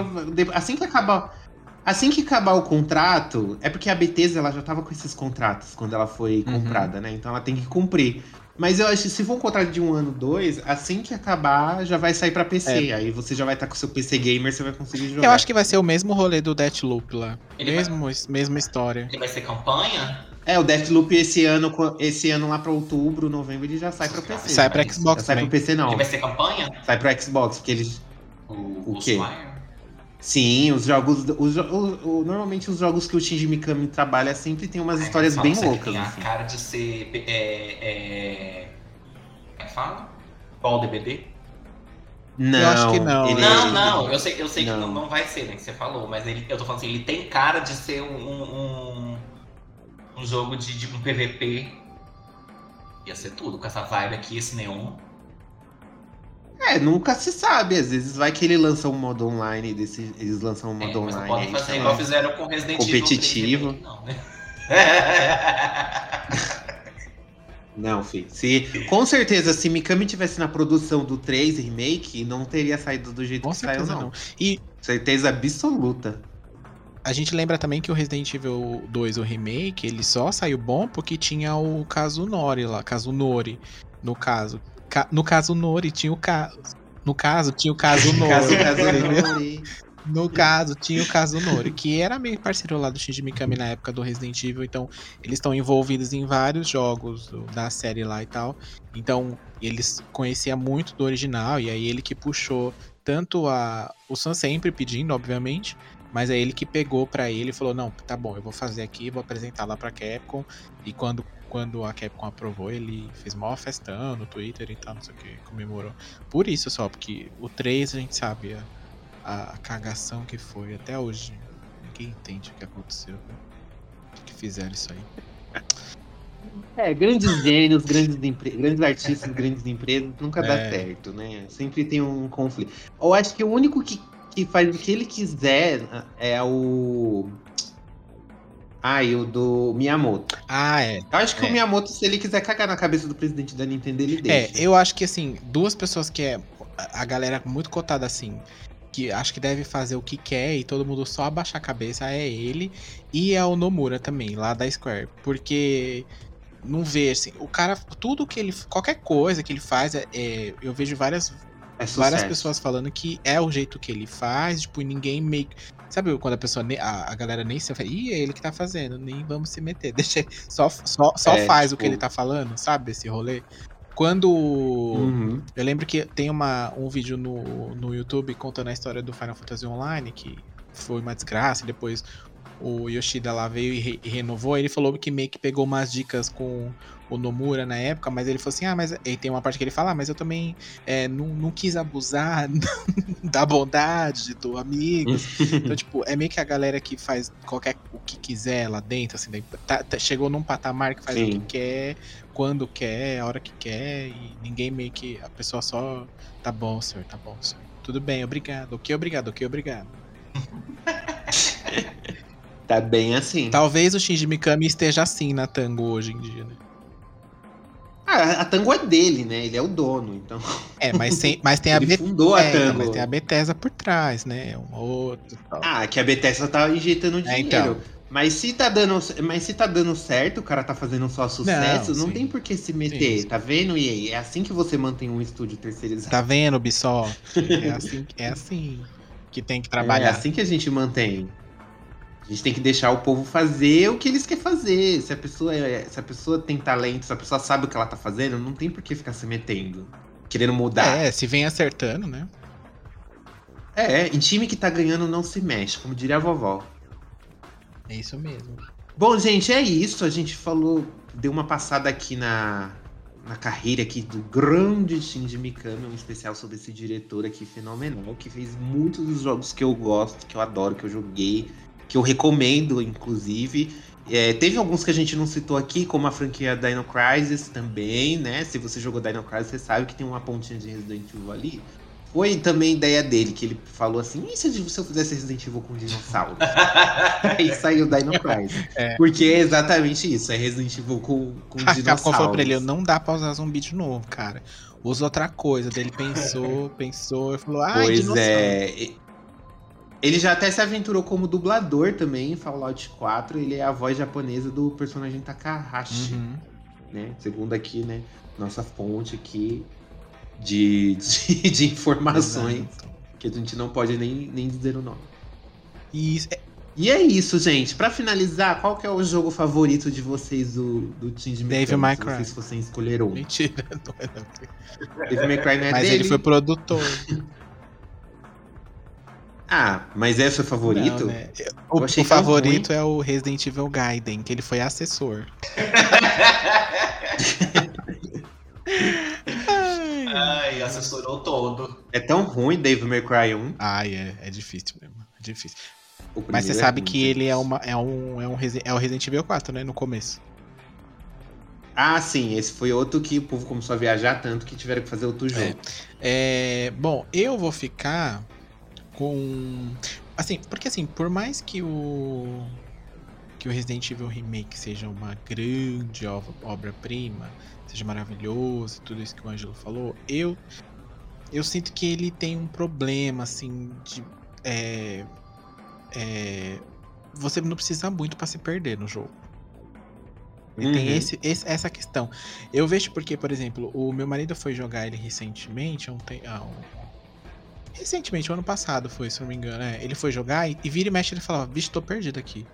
Assim que acabar. Assim que acabar o contrato, é porque a Bethesda ela já tava com esses contratos quando ela foi Uhum. comprada, né? Então ela tem que cumprir. Mas eu acho que se for um contrato de um ano, dois, assim que acabar, já vai sair pra PC. Aí você já vai estar com o seu PC gamer, você vai conseguir jogar. Eu acho que vai ser o mesmo rolê do Deathloop lá. Ele Mesmo, mesma história. Ele vai ser campanha? É, o Deathloop esse ano, esse ano lá pra outubro, novembro, ele já sai pra PC. Sai pra mas- Xbox Já sai pro. PC não. Ele vai ser campanha? Sai pro Xbox, porque eles. O, O quê? Swire? Sim, os jogos. Os, jo- o- o- normalmente os jogos que o Shinji Mikami trabalha sempre tem umas histórias Fala bem que loucas. Tem a assim. cara de ser. É, é... É que fala? Qual DBD? Não, Eu acho que não, ele- né? Não, não, eu sei, eu sei que Não. não, não vai ser, né? Que você falou, mas ele, eu tô falando assim, ele tem cara de ser um, um, um- um jogo de, de um PVP. Ia ser tudo, com essa vibe aqui, esse neon. É, nunca se sabe. Às vezes vai que ele lança um modo online, desse, eles lançam um É, modo mas não online. podem fazer igual fizeram com Resident Evil. Competitivo. 3 Remake, Não, né? [laughs] Não, filho. Se, com certeza, se Mikami tivesse na produção do 3 Remake, não teria saído do jeito Com que saiu, não. não. E Certeza absoluta. A gente lembra também que o Resident Evil 2, o remake, ele só saiu bom porque tinha o Kazunori lá, Kazunori, no caso. Ca- no caso Nori tinha o caso. No caso, tinha o. Caso, entendeu? caso, No caso, tinha o Kazunori, que era meio parceiro lá do Shinji Mikami na época do Resident Evil, então eles estão envolvidos em vários jogos do- da série lá e tal. Então, eles conheciam muito do original, e aí ele que puxou tanto a. O Sam sempre pedindo, obviamente, mas é ele que pegou pra ele e falou: Não, tá bom, eu vou fazer aqui, vou apresentar lá pra Capcom. E quando, quando a Capcom aprovou, ele fez maior festão no Twitter e tal, não sei o que, comemorou. Por isso só, porque o 3 a gente sabe a, a cagação que foi até hoje. Ninguém entende o que aconteceu. Por que fizeram isso aí? É, grandes gênios, grandes, grandes artistas, grandes empresas, nunca dá É. certo, né? Sempre tem um conflito. Eu acho que o único que, que faz o que ele quiser é o. Ai, o do Miyamoto. Ah, é. Eu acho que É. o Miyamoto, se ele quiser cagar na cabeça do presidente da Nintendo, ele É, deixa. eu acho que assim, duas pessoas que é a a galera muito cotada assim, que acho que deve fazer o que quer e todo mundo só abaixar a cabeça é ele e é o Nomura também, lá da Square, porque não vê assim, o cara, tudo que ele, qualquer coisa que ele faz, é, é- eu vejo várias É várias pessoas falando que é o jeito que ele faz, tipo, ninguém meio. Sabe quando a pessoa, a, a galera nem se. Ih, é ele que tá fazendo, nem vamos se meter. [laughs] Deixa Só, só, só É, faz o tipo- que ele tá falando, sabe? Esse rolê. Quando. Uhum. Eu lembro que tem uma, um vídeo no, no YouTube contando a história do Final Fantasy Online, que foi uma desgraça, e depois o Yoshida lá veio e, re- e renovou. Ele falou que meio que pegou umas dicas com o Nomura na época, mas ele falou assim: ah, mas. E tem uma parte que ele fala, ah, mas eu também é, não, não quis abusar [laughs] da bondade do amigo. [laughs] então, tipo, é meio que a galera que faz qualquer o que quiser lá dentro, assim, daí tá- tá- chegou num patamar que faz o que Sim. quer, quando quer, a hora que quer, e ninguém meio que. A pessoa só. Tá bom, senhor, tá bom, senhor. Tudo bem, obrigado. Ok, obrigado, ok, obrigado. [laughs] Tá bem assim. Talvez o Shinji Mikami esteja assim na Tango hoje em dia, né? Ah, a Tango é dele, né? Ele é o dono, então. É, mas, sem, mas tem [laughs] a Ele Bethesda. fundou a É, Tango. mas tem a Bethesda por trás, né? Um outro. tal. Ah, que a Bethesda tá injetando dinheiro. então. Mas se tá dando, mas se tá dando certo, o cara tá fazendo só sucesso, não, sim. tem por que se meter, Sim. tá vendo? E é assim que você mantém um estúdio terceirizado. Tá vendo, Ubisoft? É assim, é assim que tem que É trabalhar. assim que a gente mantém. A gente tem que deixar o povo fazer o que eles querem fazer. Se a pessoa, é- se a pessoa tem talento, se a pessoa sabe o que ela tá fazendo, não tem por que ficar se metendo. Querendo mudar. É, se vem acertando, né? É, em time que tá ganhando não se mexe, como diria a vovó. É isso mesmo. Bom, gente, é isso. A gente falou, deu uma passada aqui na, na carreira aqui do grande Shinji Mikami, um especial sobre esse diretor aqui fenomenal, que fez muitos dos jogos que eu gosto, que eu adoro, que eu joguei, que eu recomendo, inclusive. É, teve alguns que a gente não citou aqui, como a franquia Dino Crisis também, né? Se você jogou Dino Crisis, você sabe que tem uma pontinha de Resident Evil ali. foi também ideia dele, que ele falou assim, e se eu fizesse Resident Evil com dinossauro? [laughs] Aí saiu Dino Crisis. É. Porque é exatamente isso, é Resident Evil com, com [laughs] A Capcom falou pra ele, dinossauros. não dá pra usar zumbi de novo, cara. Usa outra coisa. Daí ele pensou, [laughs] pensou e falou, ah, Pois dinossauro. é. Ele já até se aventurou como dublador também em Fallout 4. Ele é a voz japonesa do personagem Takahashi, Uhum. né? Segundo aqui, né? Nossa fonte aqui de, de, de informações. Exato. Que a gente não pode nem, nem dizer o nome. E é- E é isso, gente. Pra finalizar, qual que é o jogo favorito de vocês do, do Team de Devil se vocês fossem escolher um? mentira. [laughs] não é não. Devil May Cry não é Mas dele? ele foi produtor. [laughs] Ah, mas é seu favorito? Não, né? O, o tão favorito é o Resident Evil Gaiden, que ele foi assessor. [laughs] Ai, assessorou todo. É tão ruim Devil May Cry 1. Ai, é, é difícil mesmo. É difícil. O Mas você é sabe muito que ele é, difícil. uma, é, um, é, um, é o Resident Evil 4, né? No começo. Ah, sim, esse foi outro que o povo começou a viajar tanto que tiveram que fazer outro jogo. É, bom, eu vou ficar com. Assim, porque assim, por mais que o. Que o Resident Evil Remake seja uma grande ob- obra-prima, seja maravilhoso, tudo isso que o Ângelo falou, eu. Eu sinto que ele tem um problema, assim, de. É, é, você não precisa muito pra se perder no jogo. Ele tem Uhum. esse, esse- essa questão. Eu vejo porque, por exemplo, o meu marido foi jogar ele recentemente, há um te- há um- recentemente, o ano passado foi, se não me engano. é. Ele foi jogar e, e vira e mexe ele falava, bicho, tô perdido aqui.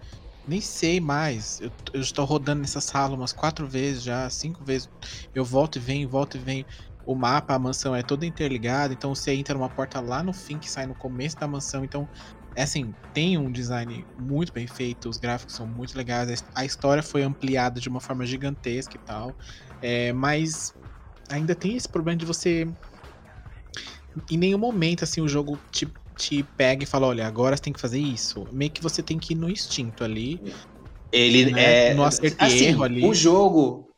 Nem sei mais. Eu, eu estou rodando nessa sala umas quatro vezes já, cinco vezes. Eu volto e venho, volto e venho. O mapa, a mansão é toda interligada, então você entra numa porta lá no fim que sai no começo da mansão. Então, é assim, tem um design muito bem feito, os gráficos são muito legais, a história foi ampliada de uma forma gigantesca e tal. É, mas ainda tem esse problema de você. Em nenhum momento, assim, o jogo te, te pega e fala: olha, agora você tem que fazer isso. Meio que você tem que ir no instinto ali. Ele Né? é. No acerto assim, erro ali. O jogo.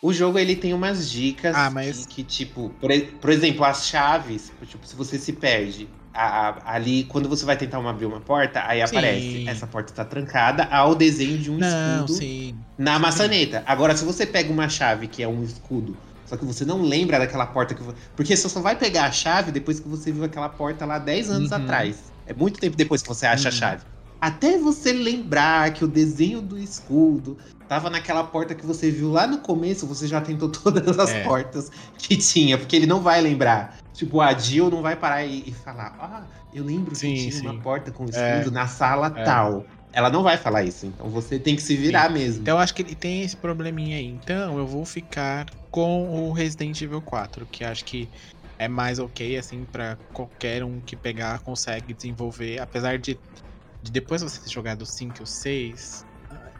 O jogo ele tem umas dicas Ah, mas- que, que, tipo, por, por exemplo, as chaves, tipo, se você se perde a- a- ali, quando você vai tentar abrir uma porta, aí Sim. aparece, essa porta tá trancada, há o desenho de um Não, escudo sim. na maçaneta. Agora, se você pega uma chave que é um escudo, só que você não lembra daquela porta que. Porque você só vai pegar a chave depois que você viu aquela porta lá 10 anos Uhum. atrás. É muito tempo depois que você acha a Uhum. chave. Até você lembrar que o desenho do escudo tava naquela porta que você viu lá no começo, você já tentou [laughs] todas as É. portas que tinha, porque ele não vai lembrar. Tipo, a Jill não vai parar e, e falar: Ah, eu lembro Sim, que tinha sim. uma porta com escudo É. na sala É. tal. Ela não vai falar isso, então você tem que se virar mesmo. Então eu acho que ele tem esse probleminha aí. Então eu vou ficar com o Resident Evil 4, que acho que é mais ok, assim, pra qualquer um que pegar consegue desenvolver. Apesar de, de depois você ter jogado o 5 e o 6, ah,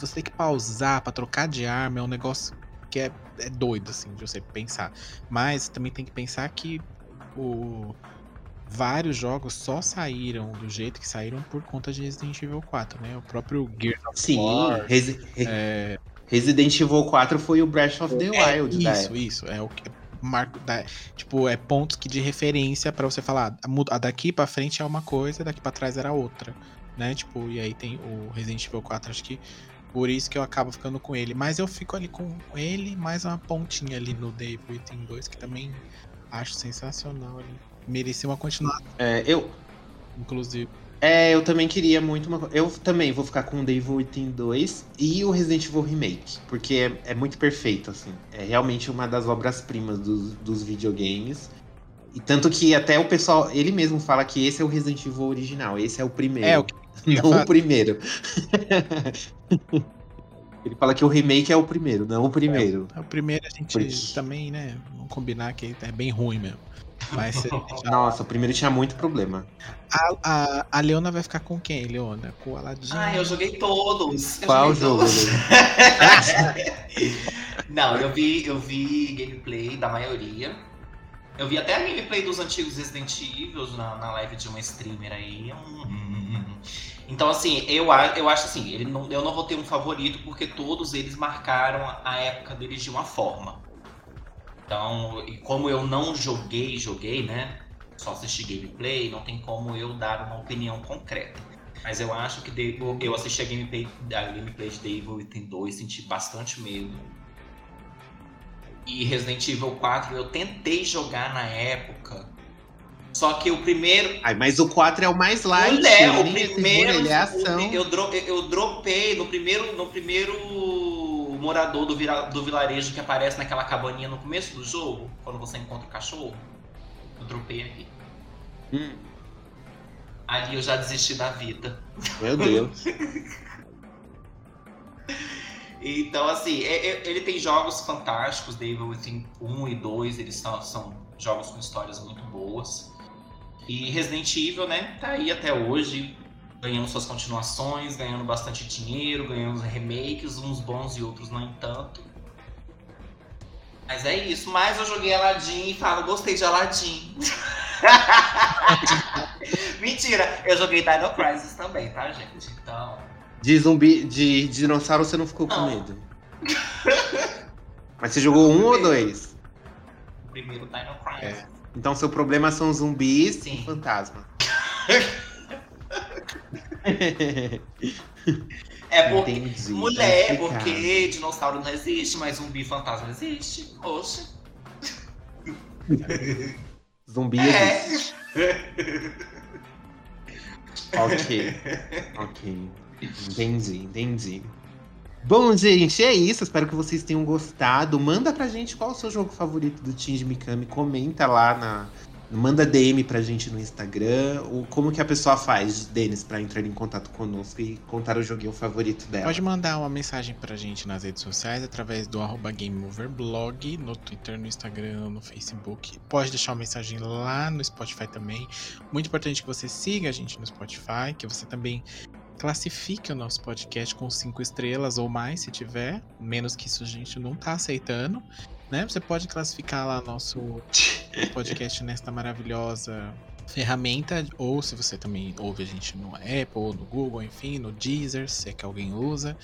você ter que pausar pra trocar de arma é um negócio que é, é doido, assim, de você pensar. Mas também tem que pensar que o. Vários jogos só saíram do jeito que saíram por conta de Resident Evil 4, né? O próprio Gears of Sim, War, Resi- Re- é, Resident Evil 4 foi o Breath of the é, Wild da isso, isso. É o que. Marco da, tipo, é pontos que de referência pra você falar. A, mu- a daqui pra frente é uma coisa, daqui pra trás era outra. Né? Tipo, e aí tem o Resident Evil 4, acho que por isso que eu acabo ficando com ele. Mas eu fico ali com ele, mais uma pontinha ali no Devil Within 2, que também acho sensacional ali. Merecia uma continuação, É, eu, inclusive. é, eu também queria muito uma Eu também vou ficar com o Devil Within 2 e o Resident Evil Remake, porque é, é muito perfeito, assim. É realmente uma das obras-primas dos, dos videogames. E tanto que até o pessoal, ele mesmo fala que esse é o Resident Evil original, esse é o primeiro. É, o que [laughs] não o primeiro. [laughs] ele fala que o remake é o primeiro, não o primeiro. O primeiro a gente Porque- também, né? Vamos combinar que é bem ruim mesmo. Mas [laughs] Nossa, o primeiro tinha muito problema. A, a, a Leona vai ficar com quem, Leona? Com o Aladdin? Ah, eu joguei todos. Eu Qual joguei jogo? todos. [laughs] Não, eu vi, eu vi gameplay da maioria. Eu vi até a gameplay dos antigos Resident Evil na, na live de uma streamer aí. Hum. Então, assim, eu, a- eu acho assim, ele não, eu não vou ter um favorito porque todos eles marcaram a época deles de uma forma. Então, e como eu não joguei, joguei, né? só assisti gameplay, não tem como eu dar uma opinião concreta. Mas eu acho que Devil- eu assisti a gameplay, a gameplay de Devil Within 2, senti bastante medo. E Resident Evil 4 eu tentei jogar na época. Só que o primeiro. Ai, mas o 4 é o mais light. Não é, ele o é primeiro. terror, ele é o- ação. eu, eu dropei no primeiro, no primeiro morador do, vira- do vilarejo que aparece naquela cabaninha no começo do jogo, quando você encontra o cachorro. Eu dropei aqui. Hum, Ali eu já desisti da vida. meu Deus. [laughs] Então, assim, é- é- ele tem jogos fantásticos, Devil Within 1 e 2, eles são, são jogos com histórias muito boas. E Resident Evil, né, tá aí até hoje, ganhando suas continuações, ganhando bastante dinheiro, ganhando remakes, uns bons e outros não tanto. Mas é isso, mas eu joguei Aladdin e falo, gostei de Aladdin. [laughs] Mentira, eu joguei Dino Crisis também, tá, gente? Então, De zumbi, de dinossauro você não ficou com Não. medo. Mas você jogou um ou dois? primeiro Dino Crisis. Então seu problema são zumbis Sim. e fantasma. [laughs] É porque. Entendi, Mulher, explicado. porque dinossauro não existe, mas zumbi fantasma existe. Oxe. Zumbi É. existe. Ok. [laughs] Ok. Entendi, entendi. Bom, gente, é isso. Espero que vocês tenham gostado. Manda pra gente qual o seu jogo favorito do Shinji Mikami. Comenta lá na. Manda DM pra gente no Instagram. O, como que a pessoa faz, Denis, pra entrar em contato conosco e contar o joguinho favorito dela? Pode mandar uma mensagem pra gente nas redes sociais através do arroba GameOverblog, no Twitter, no Instagram, no Facebook. Pode deixar uma mensagem lá no Spotify também. Muito importante que você siga a gente no Spotify, que você também classifique o nosso podcast com cinco estrelas ou mais, se tiver. Menos que isso a gente não tá aceitando. Né? Você pode classificar lá nosso [laughs] podcast nesta maravilhosa ferramenta, ou se você também ouve a gente no Apple, no Google, enfim, no Deezer, se é que alguém usa,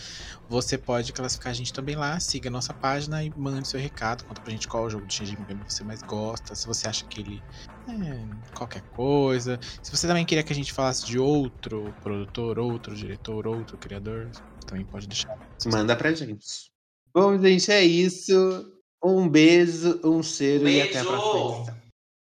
você pode classificar a gente também lá, siga a nossa página e mande seu recado, conta pra gente qual o jogo de Shinji Mikami você mais gosta, se você acha que ele é qualquer coisa, se você também queria que a gente falasse de outro produtor, outro diretor, outro criador, também pode deixar. Manda pra gente. Bom, gente, é isso. Um beijo, um cheiro e até a Beijo! próxima edição.